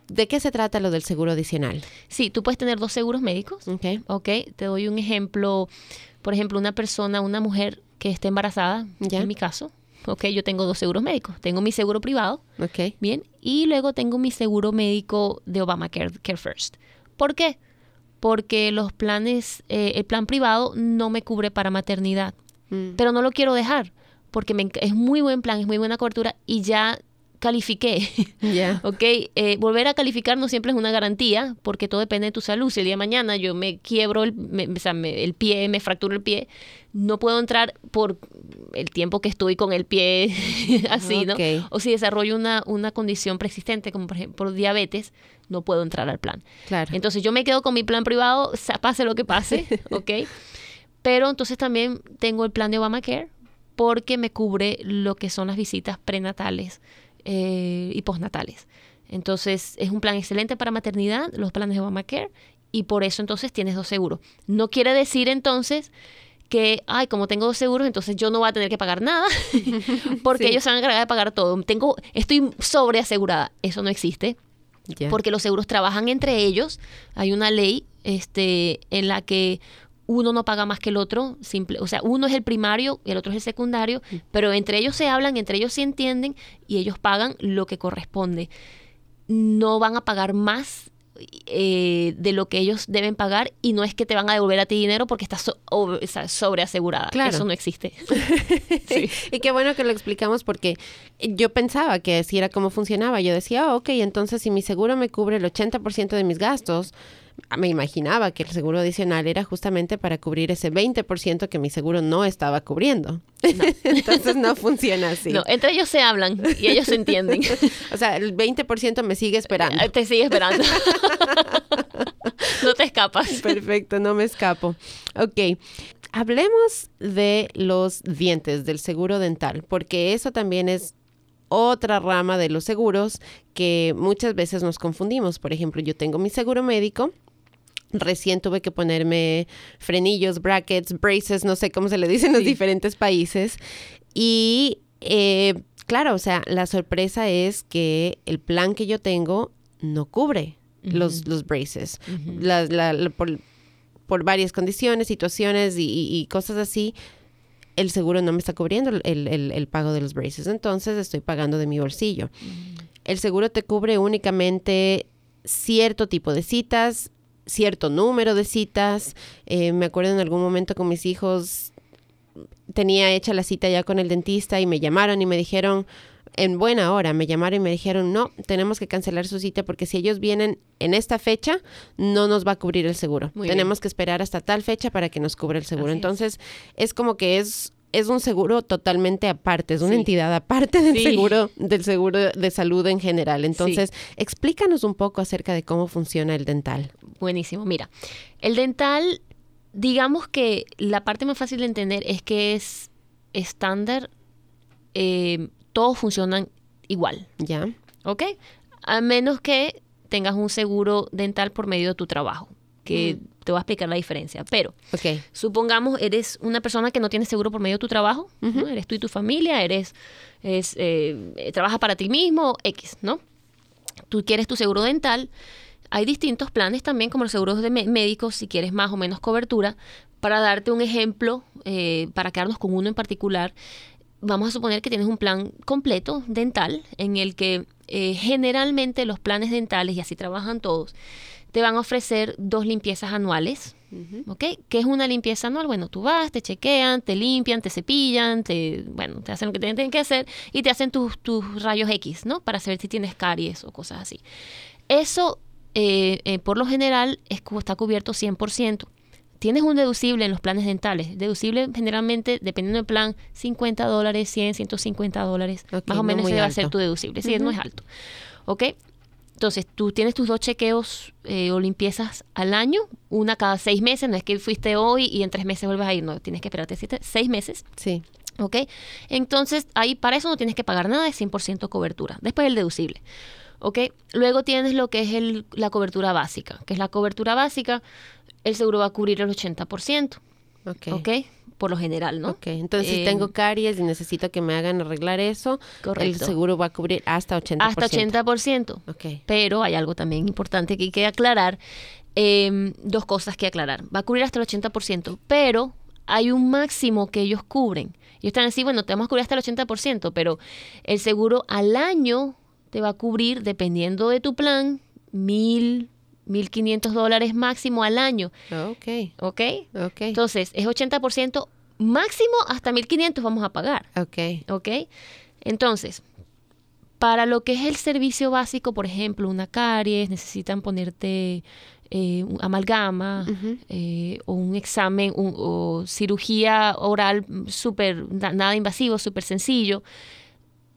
¿De qué se trata lo del seguro adicional? Sí, tú puedes tener dos seguros médicos, Ok. ¿ok? Te doy un ejemplo, por ejemplo, una persona, una mujer que esté embarazada, Ya. en mi caso, ¿ok? Yo tengo dos seguros médicos. Tengo mi seguro privado, Ok. Bien, y luego tengo mi seguro médico de Obamacare Care First. ¿Por qué? Porque los planes, eh, el plan privado no me cubre para maternidad, Mm, pero no lo quiero dejar porque me es muy buen plan, es muy buena cobertura y ya califiqué. Eh, volver a calificar no siempre es una garantía porque todo depende de tu salud. Si el día de mañana yo me quiebro el, me- o sea, me- el pie, me fracturo el pie, no puedo entrar por el tiempo que estoy con el pie así, ¿no? O si desarrollo una, una condición persistente, como por ejemplo diabetes, no puedo entrar al plan. Claro. Entonces yo me quedo con mi plan privado, pase lo que pase, ¿ok? Pero entonces también tengo el plan de Obamacare porque me cubre lo que son las visitas prenatales eh, y postnatales. Entonces es un plan excelente para maternidad, los planes de Obamacare, y por eso entonces tienes dos seguros. No quiere decir entonces que, ay, como tengo dos seguros, entonces yo no voy a tener que pagar nada, porque Sí. ellos se van a encargar de pagar todo. Tengo, estoy sobreasegurada. Eso no existe porque los seguros trabajan entre ellos. Hay una ley este, en la que uno no paga más que el otro, simple, o sea, uno es el primario y el otro es el secundario, pero entre ellos se hablan, entre ellos se entienden y ellos pagan lo que corresponde. No van a pagar más eh, de lo que ellos deben pagar y no es que te van a devolver a ti dinero porque estás so- sobreasegurada. Claro. Eso no existe. Sí. Y qué bueno que lo explicamos porque yo pensaba que así era como funcionaba. Yo decía, oh, ok, entonces si mi seguro me cubre el 80% de mis gastos, me imaginaba que el seguro adicional era justamente para cubrir ese 20% que mi seguro no estaba cubriendo. entonces no funciona así. No, entre ellos se hablan y ellos se entienden. O sea, el 20% me sigue esperando. Te sigue esperando. no te escapas. Perfecto, no me escapo. Ok, hablemos de los dientes, del seguro dental, porque eso también es otra rama de los seguros que muchas veces nos confundimos. Por ejemplo, yo tengo mi seguro médico. Recién tuve que ponerme frenillos, brackets, braces, no sé cómo se le dice en los Sí. diferentes países. Y eh, claro, o sea, la sorpresa es que el plan que yo tengo no cubre los, los braces. La- la- la- por, por varias condiciones, situaciones y, y- y cosas así, el seguro no me está cubriendo el, el- el pago de los braces. Entonces estoy pagando de mi bolsillo. El seguro te cubre únicamente cierto tipo de citas, cierto número de citas. Eh, me acuerdo en algún momento con mis hijos, tenía hecha la cita ya con el dentista y me llamaron y me dijeron, en buena hora, me llamaron y me dijeron, no, tenemos que cancelar su cita porque si ellos vienen en esta fecha, no nos va a cubrir el seguro. Muy tenemos que esperar hasta tal fecha para que nos cubra el seguro. Así. Entonces, es como que es... Es un seguro totalmente aparte, es una Sí. entidad aparte del Sí. seguro, del seguro de salud en general. Entonces, explícanos un poco acerca de cómo funciona el dental. Buenísimo. Mira, el dental, digamos que la parte más fácil de entender es que es estándar, eh, todos funcionan igual, ¿Ya? ¿ok? A menos que tengas un seguro dental por medio de tu trabajo, que te voy a explicar la diferencia. Pero Ok. supongamos eres una persona que no tiene seguro por medio de tu trabajo, ¿no? eres tú y tu familia, eres, es, eh, trabajas para ti mismo, X, ¿no? Tú quieres tu seguro dental. Hay distintos planes también, como los seguros de mé- médicos, si quieres más o menos cobertura. Para darte un ejemplo, eh, para quedarnos con uno en particular, vamos a suponer que tienes un plan completo dental en el que eh, generalmente los planes dentales, y así trabajan todos, te van a ofrecer dos limpiezas anuales. ¿Ok? ¿Qué es una limpieza anual? Bueno, tú vas, te chequean, te limpian, te cepillan, te, bueno, te hacen lo que tienen que hacer y te hacen tus, tus rayos X, ¿no? Para saber si tienes caries o cosas así. Eso, eh, eh, por lo general, es, está cubierto 100%. Tienes un deducible en los planes dentales. Deducible generalmente, dependiendo del plan, 50 dólares, 100, 150 dólares. Más o no menos ese va a ser tu deducible. Sí, no es alto. ¿Ok? Entonces, tú tienes tus dos chequeos eh, o limpiezas al año, una cada seis meses. No es que fuiste hoy y en tres meses vuelves a ir. No, tienes que esperarte siete, seis meses. Sí. ¿Ok? Entonces, ahí para eso no tienes que pagar nada, es 100% cobertura. Después el deducible. ¿Ok? Luego tienes lo que es el- la cobertura básica, que es la cobertura básica, el seguro va a cubrir el 80%. Ok. ¿Ok? Por lo general, ¿no? Ok, entonces si Eh, tengo caries y necesito que me hagan arreglar eso, el seguro va a cubrir hasta 80%. Hasta 80%. Ok. Pero hay algo también importante que hay que aclarar. eh, dos cosas que aclarar. Va a cubrir hasta el 80%, pero hay un máximo que ellos cubren. Ellos están así, bueno, te vamos a cubrir hasta el 80%, pero el seguro al año te va a cubrir, dependiendo de tu plan, mil, mil quinientos dólares máximo al año. Ok, ¿Ok? ok, Entonces, es 80%, máximo hasta 1500 vamos a pagar. ok. ¿Ok? Entonces, Para lo que es el servicio básico, por ejemplo, una caries, necesitan ponerte eh, amalgama eh, o un examen o cirugía oral súper, nada invasivo, súper sencillo.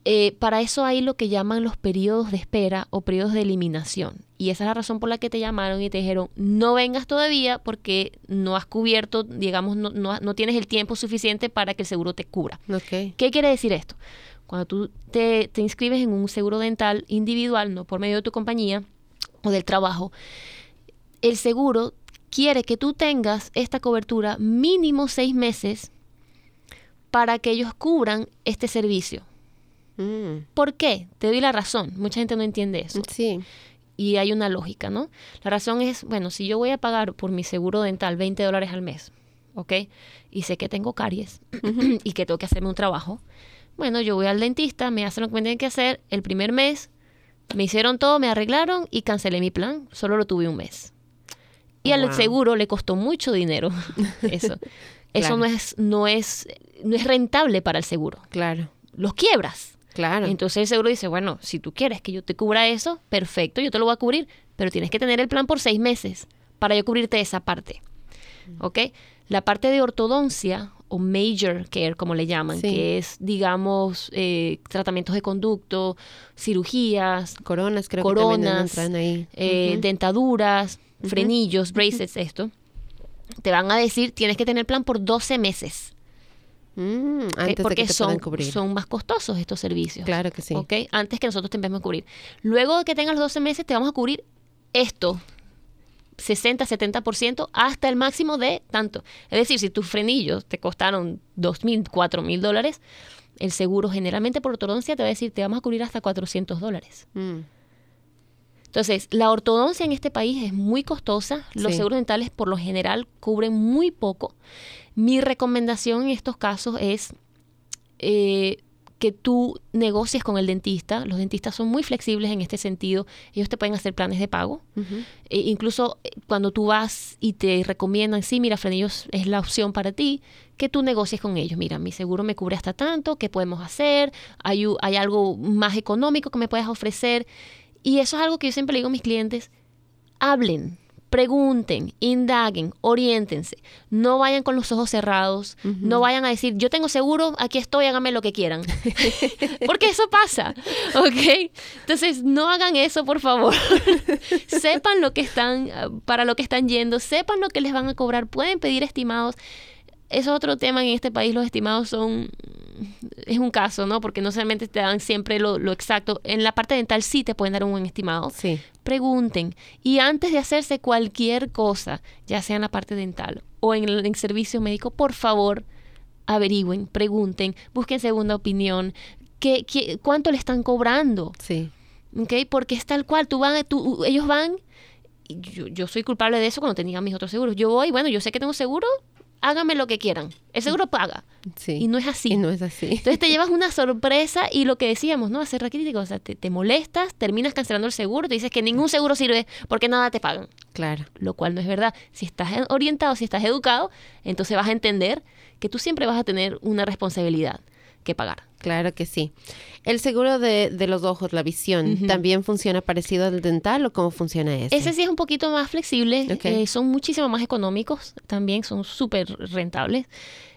Eh, para eso hay lo que llaman los periodos de espera o periodos de eliminación. Y esa es la razón por la que te llamaron y te dijeron, no vengas todavía porque no has cubierto, digamos, no, no, tienes el tiempo suficiente para que el seguro te cubra. ¿Qué quiere decir esto? Cuando tú te, te inscribes en un seguro dental individual, no por medio de tu compañía o del trabajo, el seguro quiere que tú tengas esta cobertura mínimo seis meses para que ellos cubran este servicio. Mm. ¿Por qué? Te doy la razón. Mucha gente no entiende eso. Sí. Y hay una lógica, ¿no? La razón es, bueno, si yo voy a pagar por mi seguro dental 20 dólares al mes, ¿ok? Y sé que tengo caries y que tengo que hacerme un trabajo, bueno, yo voy al dentista, me hacen lo que me tienen que hacer el primer mes, me hicieron todo, me arreglaron y cancelé mi plan. Solo lo tuve un mes. Y al seguro le costó mucho dinero eso. Eso no es, no es, no es rentable para el seguro. Claro. Los quiebras. Claro. Entonces el seguro dice, bueno, si tú quieres que yo te cubra eso, perfecto, yo te lo voy a cubrir, pero tienes que tener el plan por seis meses para yo cubrirte esa parte. ¿Ok? La parte de ortodoncia o major care, como le llaman, que es, digamos, eh, tratamientos de conducto, cirugías, coronas, creo coronas, que también ahí. Eh, dentaduras, frenillos, braces, esto, te van a decir tienes que tener plan por 12 meses. Mm, antes porque de que son, cubrir. son más costosos estos servicios. Claro que sí. Antes que nosotros te empecemos a cubrir. Luego de que tengas los 12 meses, te vamos a cubrir esto. 60, 70% hasta el máximo de tanto. Es decir, si tus frenillos te costaron 2 mil, 4 mil dólares, el seguro generalmente por ortodoncia te va a decir te vamos a cubrir hasta 400 dólares. Mm. Entonces, la ortodoncia en este país es muy costosa. Los seguros dentales por lo general cubren muy poco. Mi recomendación en estos casos es eh, que tú negocies con el dentista. Los dentistas son muy flexibles en este sentido. Ellos te pueden hacer planes de pago. e incluso eh, cuando tú vas y te recomiendan, sí, mira, Frenillos es la opción para ti, que tú negocies con ellos. Mira, mi seguro me cubre hasta tanto, ¿qué podemos hacer? ¿Hay, hay algo más económico que me puedas ofrecer? Y eso es algo que yo siempre le digo a mis clientes, hablen, pregunten, indaguen, oriéntense. No vayan con los ojos cerrados, no vayan a decir, yo tengo seguro, aquí estoy, háganme lo que quieran. Porque eso pasa, ¿ok? Entonces, no hagan eso, por favor. sepan lo que están, para lo que están yendo, sepan lo que les van a cobrar, pueden pedir estimados. Eso es otro tema en este país, los estimados son es un caso, ¿no? Porque no solamente te dan siempre lo, exacto. En la parte dental sí te pueden dar un buen estimado. Sí. Pregunten. Y antes de hacerse cualquier cosa, ya sea en la parte dental o en el servicio médico, por favor, averigüen, pregunten, busquen segunda opinión. ¿Qué, cuánto le están cobrando? Sí. ¿Okay? Porque es tal cual. Tú van, tú, ellos van yo, yo, soy culpable de eso cuando tenía mis otros seguros. Yo voy, bueno, yo sé que tengo seguro, hágame lo que quieran. El seguro paga. Sí. Y no es así. Y no es así. Entonces te llevas una sorpresa y lo que decíamos, ¿no? Hacer raquítico. O sea, te, molestas, terminas cancelando el seguro, te dices que ningún seguro sirve porque nada te pagan. Claro. Lo cual no es verdad. Si estás orientado, si estás educado, entonces vas a entender que tú siempre vas a tener una responsabilidad que pagar. Claro que sí. ¿El seguro de, los ojos, la visión, también funciona parecido al dental o cómo funciona ese? Ese sí es un poquito más flexible. Eh, son muchísimo más económicos también, son súper rentables.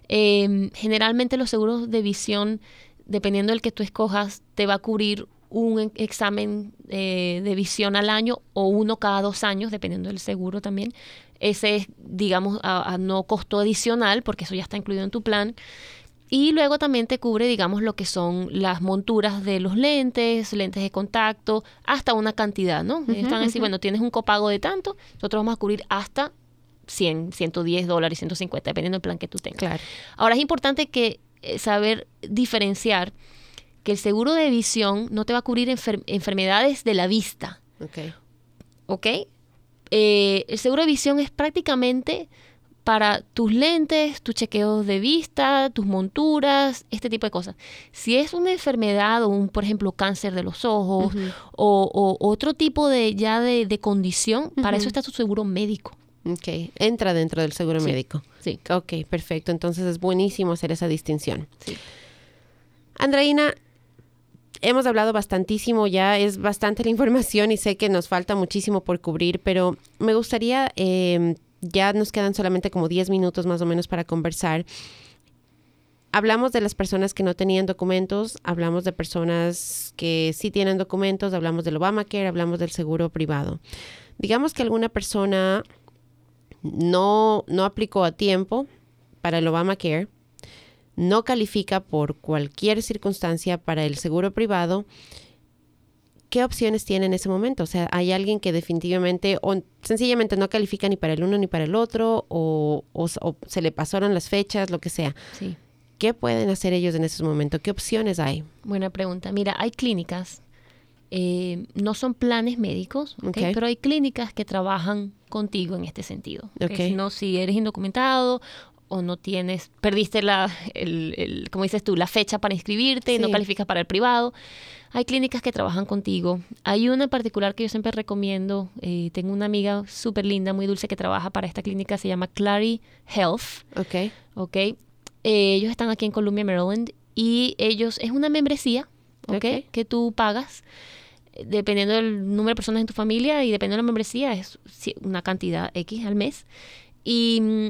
Em, generalmente los seguros de visión, dependiendo del que tú escojas, te va a cubrir un examen eh, de visión al año o uno cada dos años, dependiendo del seguro también. Ese es, digamos, a no costo adicional, porque eso ya está incluido en tu plan. Y luego también te cubre, digamos, lo que son las monturas de los lentes, lentes de contacto, hasta una cantidad, ¿no? Están así, bueno, tienes un copago de tanto, nosotros vamos a cubrir hasta 100, 110 dólares, 150, dependiendo del plan que tú tengas. Claro. Ahora es importante que eh, saber diferenciar que el seguro de visión no te va a cubrir enfermedades de la vista. Ok. ¿Ok? Eh, el seguro de visión es prácticamente para tus lentes, tus chequeos de vista, tus monturas, este tipo de cosas. Si es una enfermedad o un, por ejemplo, cáncer de los ojos o, otro tipo de ya de, condición, para eso está tu seguro médico. Ok, entra dentro del seguro médico. Sí. Ok, perfecto. Entonces es buenísimo hacer esa distinción. Sí. Andreina, hemos hablado bastantísimo ya, es bastante la información y sé que nos falta muchísimo por cubrir, pero me gustaría, eh, ya nos quedan solamente como 10 minutos más o menos para conversar. Hablamos de las personas que no tenían documentos, hablamos de personas que sí tienen documentos, hablamos del Obamacare, hablamos del seguro privado. Digamos que alguna persona no, no aplicó a tiempo para el Obamacare, no califica por cualquier circunstancia para el seguro privado, ¿qué opciones tiene en ese momento? O sea, hay alguien que definitivamente o sencillamente no califica ni para el uno ni para el otro o, se le pasaron las fechas, lo que sea. Sí. ¿Qué pueden hacer ellos en ese momento? ¿Qué opciones hay? Buena pregunta. Mira, hay clínicas, eh, no son planes médicos, pero hay clínicas que trabajan contigo en este sentido. Okay. No, si eres indocumentado o no tienes, perdiste la, el, como dices tú, la fecha para inscribirte, no calificas para el privado. Hay clínicas que trabajan contigo. Hay una en particular que yo siempre recomiendo. Eh, tengo una amiga súper linda, muy dulce, que trabaja para esta clínica. Se llama Clary Health. Ok. Ok. Eh, ellos están aquí en Columbia, Maryland. Y ellos, es una membresía, ok, que tú pagas dependiendo del número de personas en tu familia y dependiendo de la membresía, es una cantidad X al mes. Y mm,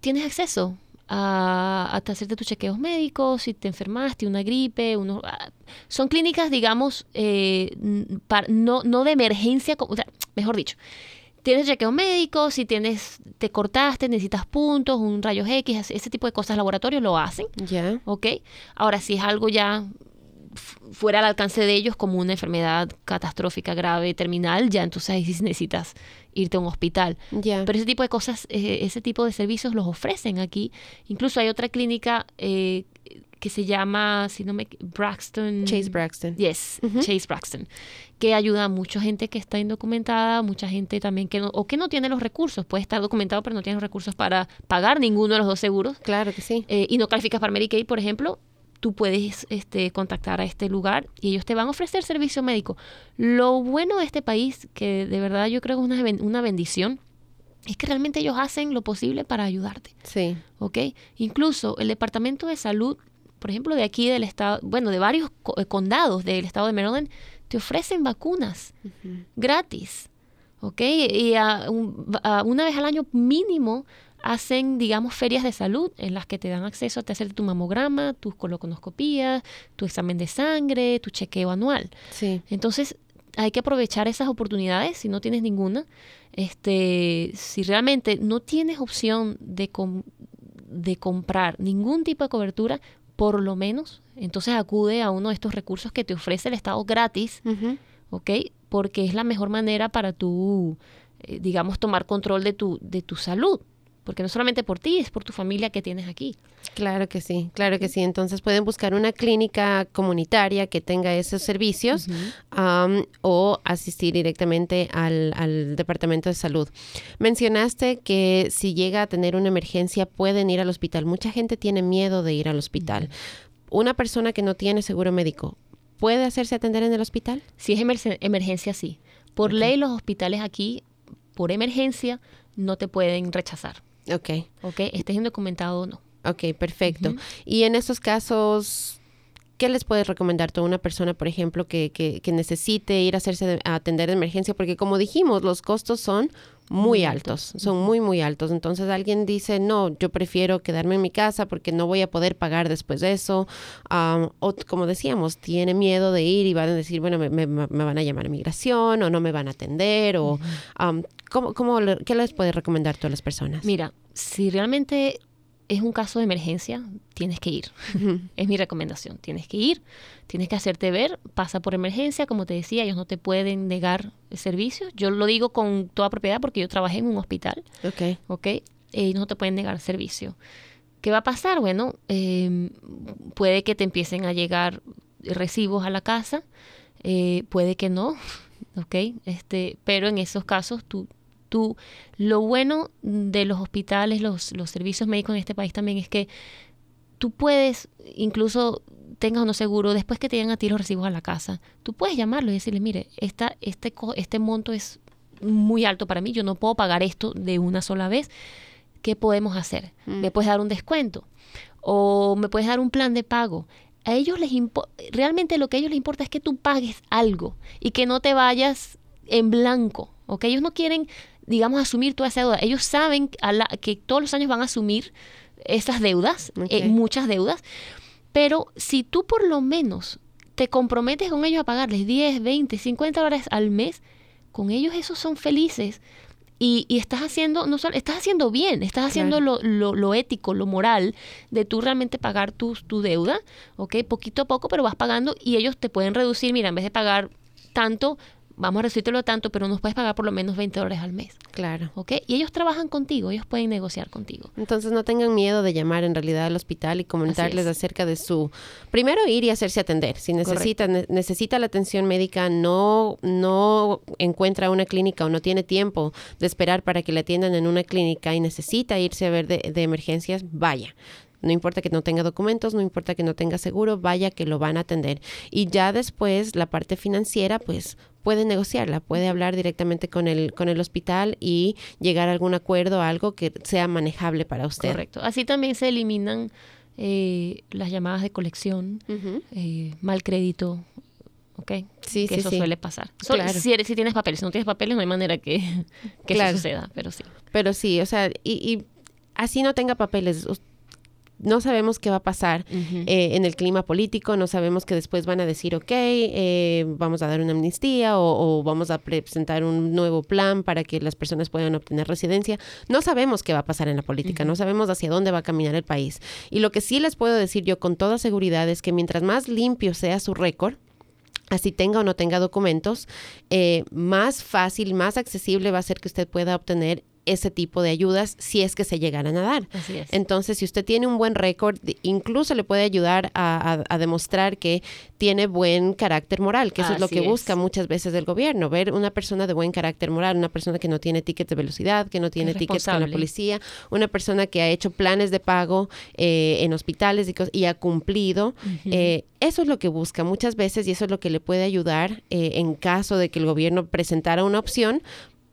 tienes acceso a, hacerte tus chequeos médicos, si te enfermaste, una gripe, uno, ah, son clínicas, digamos, eh, no, no de emergencia, o sea, mejor dicho, tienes chequeos médicos, si tienes, te cortaste, necesitas puntos, un rayos X, ese tipo de cosas, laboratorios lo hacen, ya, ¿ok? Ahora, si es algo ya fuera al alcance de ellos como una enfermedad catastrófica, grave, terminal, ya entonces ahí sí necesitas irte a un hospital. Pero ese tipo de cosas, eh, ese tipo de servicios los ofrecen aquí. Incluso hay otra clínica eh, que se llama, si no me Braxton. Chase Braxton. Yes, Chase Braxton, que ayuda a mucha gente que está indocumentada, mucha gente también que no, o que no tiene los recursos, puede estar documentado pero no tiene los recursos para pagar ninguno de los dos seguros. Claro que sí. Eh, y no calificas para Medicaid, por ejemplo, tú puedes este, contactar a este lugar y ellos te van a ofrecer servicio médico. Lo bueno de este país, que de verdad yo creo que es una, una bendición, es que realmente ellos hacen lo posible para ayudarte. Sí. ¿Ok? Incluso el Departamento de Salud, por ejemplo, de aquí del estado, bueno, de varios eh, condados del estado de Maryland, te ofrecen vacunas gratis. ¿Ok? Y una vez al año mínimo hacen, digamos, ferias de salud en las que te dan acceso a hacer tu mamograma, tus colonoscopías, tu examen de sangre, tu chequeo anual. Sí. Entonces, hay que aprovechar esas oportunidades si no tienes ninguna. Este, si realmente no tienes opción de, de comprar ningún tipo de cobertura, por lo menos, entonces acude a uno de estos recursos que te ofrece el Estado gratis, ¿ok? Porque es la mejor manera para tú, eh, digamos, tomar control de tu, de tu salud porque no solamente por ti, es por tu familia que tienes aquí. Claro que sí, claro que sí. Entonces pueden buscar una clínica comunitaria que tenga esos servicios o asistir directamente al, Departamento de Salud. Mencionaste que si llega a tener una emergencia pueden ir al hospital. Mucha gente tiene miedo de ir al hospital. Una persona que no tiene seguro médico, ¿puede hacerse atender en el hospital? Si es emergencia, sí. Por ley los hospitales aquí, por emergencia, no te pueden rechazar. Ok. Ok, estés indocumentado o no. Ok, perfecto. Y en estos casos, ¿qué les puedes recomendar tú a una persona, por ejemplo, que, que, que necesite ir a hacerse a atender de emergencia? Porque como dijimos, los costos son muy altos, son muy, muy altos. Entonces alguien dice, no, yo prefiero quedarme en mi casa porque no voy a poder pagar después de eso. o como decíamos, tiene miedo de ir y van a decir, bueno, me, me, van a llamar a migración o no me van a atender. o ¿cómo, cómo, ¿Qué les puedes recomendar tú a las personas? Mira, si realmente es un caso de emergencia, tienes que ir. es mi recomendación. Tienes que ir, tienes que hacerte ver, pasa por emergencia, como te decía, ellos no te pueden negar el servicio. Yo lo digo con toda propiedad porque yo trabajé en un hospital. Ok. Ok. Ellos no te pueden negar el servicio. ¿Qué va a pasar? Bueno, em, puede que te empiecen a llegar recibos a la casa, eh, puede que no, ¿ok? Este, pero en esos casos tú tú, lo bueno de los hospitales, los, los servicios médicos en este país también es que tú puedes, incluso tengas uno seguro, después que te llegan a ti los recibos a la casa, tú puedes llamarlo y decirle, mire, esta, este, este monto es muy alto para mí, yo no puedo pagar esto de una sola vez. ¿Qué podemos hacer? Mm. ¿Me puedes dar un descuento? ¿O me puedes dar un plan de pago? a ellos les realmente lo que a ellos les importa es que tú pagues algo y que no te vayas en blanco, ¿ok? Ellos no quieren, digamos, asumir toda esa deuda. Ellos saben que todos los años van a asumir esas deudas, eh, muchas deudas, pero si tú por lo menos te comprometes con ellos a pagarles 10, 20, 50 dólares al mes, con ellos esos son felices y, estás haciendo, no solo, estás haciendo bien, estás haciendo lo, lo, ético, lo moral de tú realmente pagar tu, tu deuda, ¿ok? Poquito a poco, pero vas pagando y ellos te pueden reducir, mira, en vez de pagar tanto, vamos a reducirlo tanto, pero nos puedes pagar por lo menos 20 dólares al mes. Claro. ¿Ok? Y ellos trabajan contigo, ellos pueden negociar contigo. Entonces no tengan miedo de llamar en realidad al hospital y comentarles acerca de su... Primero ir y hacerse atender. Si necesita, necesita la atención médica, no, no encuentra una clínica o no tiene tiempo de esperar para que le atiendan en una clínica y necesita irse a ver de, de emergencias, vaya. No importa que no tenga documentos, no importa que no tenga seguro, vaya que lo van a atender. Y ya después la parte financiera, pues puede negociarla, puede hablar directamente con el, con el hospital y llegar a algún acuerdo, algo que sea manejable para usted. Correcto. Así también se eliminan eh, las llamadas de colección, eh, mal crédito, ¿ok? Sí, que sí, eso suele pasar. si, eres, si tienes papeles, si no tienes papeles no hay manera que, que eso suceda, pero sí. Pero sí, o sea, y, y así no tenga papeles, no sabemos qué va a pasar eh, en el clima político, no sabemos que después van a decir, ok, eh, vamos a dar una amnistía o, vamos a presentar un nuevo plan para que las personas puedan obtener residencia. No sabemos qué va a pasar en la política, no sabemos hacia dónde va a caminar el país. Y lo que sí les puedo decir yo con toda seguridad es que mientras más limpio sea su récord, así tenga o no tenga documentos, eh, más fácil, más accesible va a ser que usted pueda obtener ese tipo de ayudas si es que se llegaran a dar. Entonces, si usted tiene un buen récord, incluso le puede ayudar a, demostrar que tiene buen carácter moral, que eso es lo que busca muchas veces el gobierno, ver una persona de buen carácter moral, una persona que no tiene tickets de velocidad, que no tiene tickets con la policía, una persona que ha hecho planes de pago eh, en hospitales y, ha cumplido. Eh, eso es lo que busca muchas veces y eso es lo que le puede ayudar eh, en caso de que el gobierno presentara una opción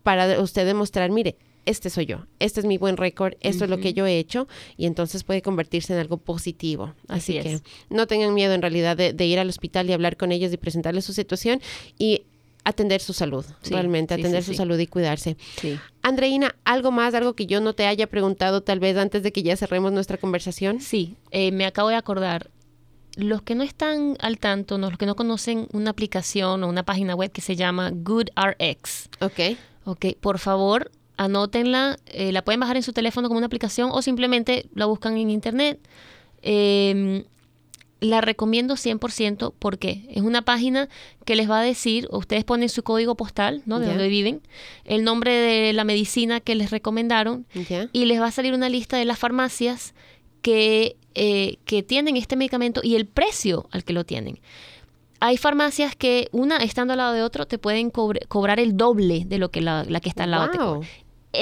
para usted demostrar, mire, este soy yo, este es mi buen récord, esto es lo que yo he hecho y entonces puede convertirse en algo positivo. Así, que no tengan miedo en realidad de, ir al hospital y hablar con ellos y presentarles su situación y atender su salud, realmente, atender su salud y cuidarse. Andreina, ¿algo más, algo que yo no te haya preguntado tal vez antes de que ya cerremos nuestra conversación? Sí, eh, me acabo de acordar. Los que no están al tanto, los que no conocen una aplicación o una página web que se llama GoodRx. Ok. Ok, por favor, anótenla, eh, la pueden bajar en su teléfono como una aplicación o simplemente la buscan en internet. Em, la recomiendo 100% porque es una página que les va a decir, ustedes ponen su código postal, ¿no? De donde viven, el nombre de la medicina que les recomendaron y les va a salir una lista de las farmacias que, eh, que tienen este medicamento y el precio al que lo tienen. Hay farmacias que una estando al lado de otro te pueden cobrar el doble de lo que la, que está al lado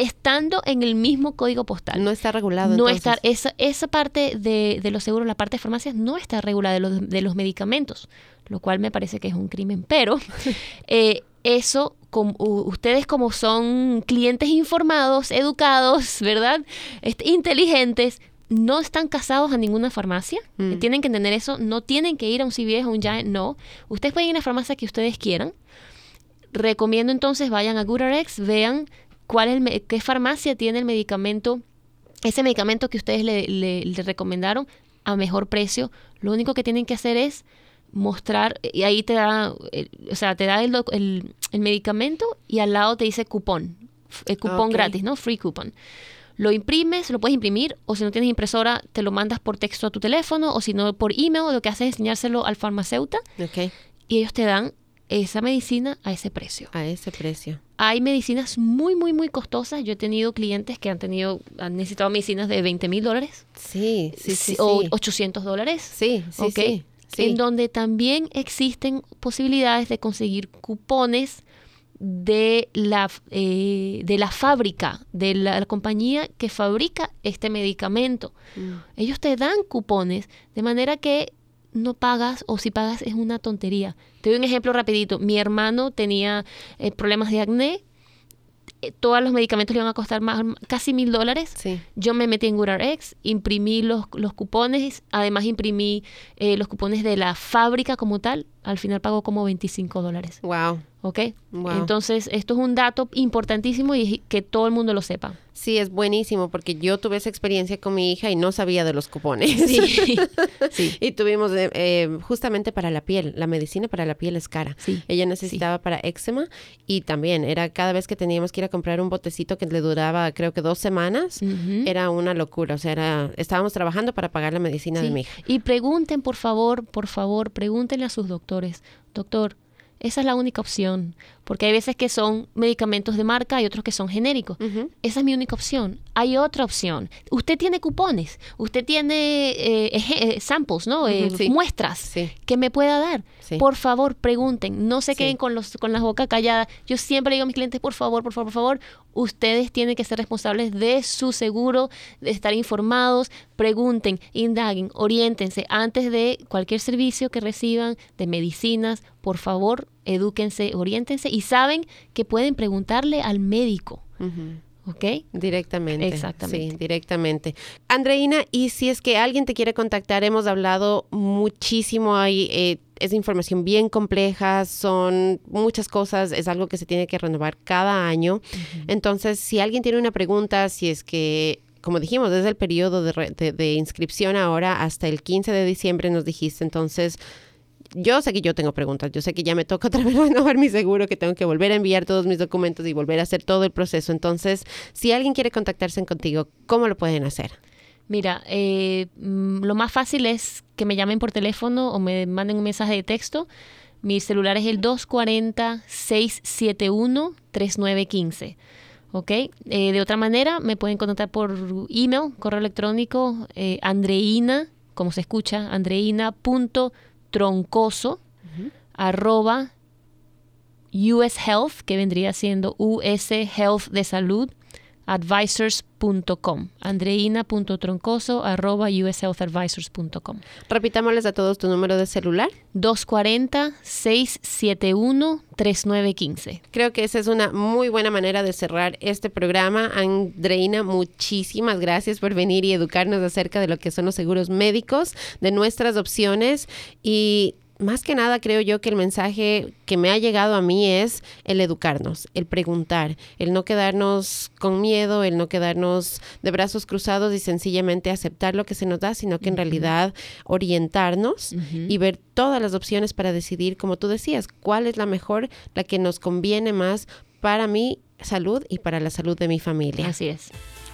estando en el mismo código postal. No está regulado. No está, esa, esa parte de, de, los seguros, la parte de farmacias, no está regulada de los, de los medicamentos, lo cual me parece que es un crimen. Pero eh, eso, ustedes como son clientes informados, educados, ¿verdad? Este, inteligentes, no están casados a ninguna farmacia. Mm. Tienen que entender eso. No tienen que ir a un CVS o un Giant. No. Ustedes pueden ir a la farmacia que ustedes quieran. Recomiendo entonces vayan a GoodRx, vean cuál es qué farmacia tiene el medicamento, ese medicamento que ustedes le, recomendaron a mejor precio. Lo único que tienen que hacer es mostrar, y ahí te da, o sea, te da el, el, medicamento y al lado te dice cupón, el cupón gratis, ¿no? Free coupon. Lo imprimes, lo puedes imprimir, o si no tienes impresora, te lo mandas por texto a tu teléfono, o si no, por email, lo que haces es enseñárselo al farmacéutico. Y ellos te dan esa medicina a ese precio. A ese precio. Hay medicinas muy, muy, muy costosas. Yo he tenido clientes que han tenido, han necesitado medicinas de 20 mil dólares. Sí, sí, sí. O 800 dólares. Sí, sí, sí, En donde también existen posibilidades de conseguir cupones de la, eh, de la fábrica, de la, compañía que fabrica este medicamento. Mm. Ellos te dan cupones de manera que no pagas o si pagas es una tontería. Te doy un ejemplo rapidito. Mi hermano tenía eh, problemas de acné. eh, todos los medicamentos le iban a costar más, casi mil dólares. Sí. Yo me metí en GoodRx, imprimí los, los cupones, además imprimí eh, los cupones de la fábrica como tal. Al final pagó como 25 dólares. Wow. ¿Ok? Wow. Entonces, esto es un dato importantísimo y que todo el mundo lo sepa. Sí, es buenísimo porque yo tuve esa experiencia con mi hija y no sabía de los cupones. Sí. sí. Y tuvimos eh, eh, justamente para la piel, la medicina para la piel es cara. Sí. Ella necesitaba para eczema y también era cada vez que teníamos que ir a comprar un botecito que le duraba creo que dos semanas, era una locura. O sea, era, estábamos trabajando para pagar la medicina de mi hija. Y pregunten, por favor, por favor, pregúntenle a sus doctores, doctor, esa es la única opción, porque hay veces que son medicamentos de marca y otros que son genéricos. Esa es mi única opción. Hay otra opción. Usted tiene cupones, usted tiene eh, eh, samples, ¿no? Eh, sí. Muestras Sí. que me pueda dar. Sí. Por favor, pregunten. No se queden con, los, con las bocas calladas. Yo siempre digo a mis clientes, por favor, por favor, por favor, ustedes tienen que ser responsables de su seguro, de estar informados. Pregunten, indaguen, oriéntense antes de cualquier servicio que reciban de medicinas. Por favor, edúquense, oriéntense y saben que pueden preguntarle al médico. ¿Ok? Directamente. Exactamente. Sí, directamente. Andreina, y si es que alguien te quiere contactar, hemos hablado muchísimo ahí. eh, es información bien compleja, son muchas cosas, es algo que se tiene que renovar cada año. Entonces, si alguien tiene una pregunta, si es que, como dijimos, desde el periodo de, re- de- de inscripción ahora hasta el 15 de diciembre nos dijiste, entonces... Yo sé que yo tengo preguntas, yo sé que ya me toca otra vez renovar mi seguro, que tengo que volver a enviar todos mis documentos y volver a hacer todo el proceso. Entonces, si alguien quiere contactarse contigo, ¿cómo lo pueden hacer? Mira, eh, mm, lo más fácil es que me llamen por teléfono o me manden un mensaje de texto. Mi celular es el 240-671-3915. ¿Ok? Eh, de otra manera, me pueden contactar por email, correo electrónico, eh, andreina, como se escucha, andreina.troncoso, arroba US Health, que vendría siendo US Health de Salud, advisors.com. Andreina.troncoso arroba ushealthadvisors.com. Repitámosles a todos tu número de celular. 240-671-3915. Creo que esa es una muy buena manera de cerrar este programa. Andreina, muchísimas gracias por venir y educarnos acerca de lo que son los seguros médicos, de nuestras opciones y más que nada creo yo que el mensaje que me ha llegado a mí es el educarnos, el preguntar, el no quedarnos con miedo, el no quedarnos de brazos cruzados y sencillamente aceptar lo que se nos da, sino que en realidad orientarnos y ver todas las opciones para decidir, como tú decías, cuál es la mejor, la que nos conviene más para mi salud y para la salud de mi familia. Así es.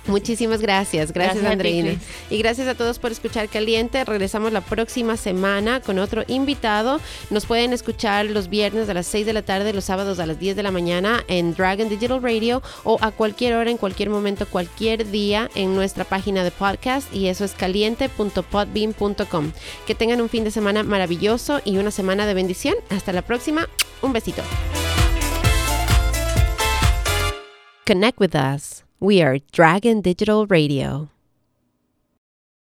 Muchísimas gracias. Gracias, Gracias a ti, Andreina. Y gracias a todos por escuchar Caliente. Regresamos la próxima semana con otro invitado. Nos pueden escuchar los viernes a las 6 de la tarde, los sábados a las 10 de la mañana en Dragon Digital Radio o a cualquier hora, en cualquier momento, cualquier día en nuestra página de podcast y eso es caliente.podbean.com. Que tengan un fin de semana maravilloso y una semana de bendición. Hasta la próxima. Un besito. Connect with us. We are Dragon Digital Radio.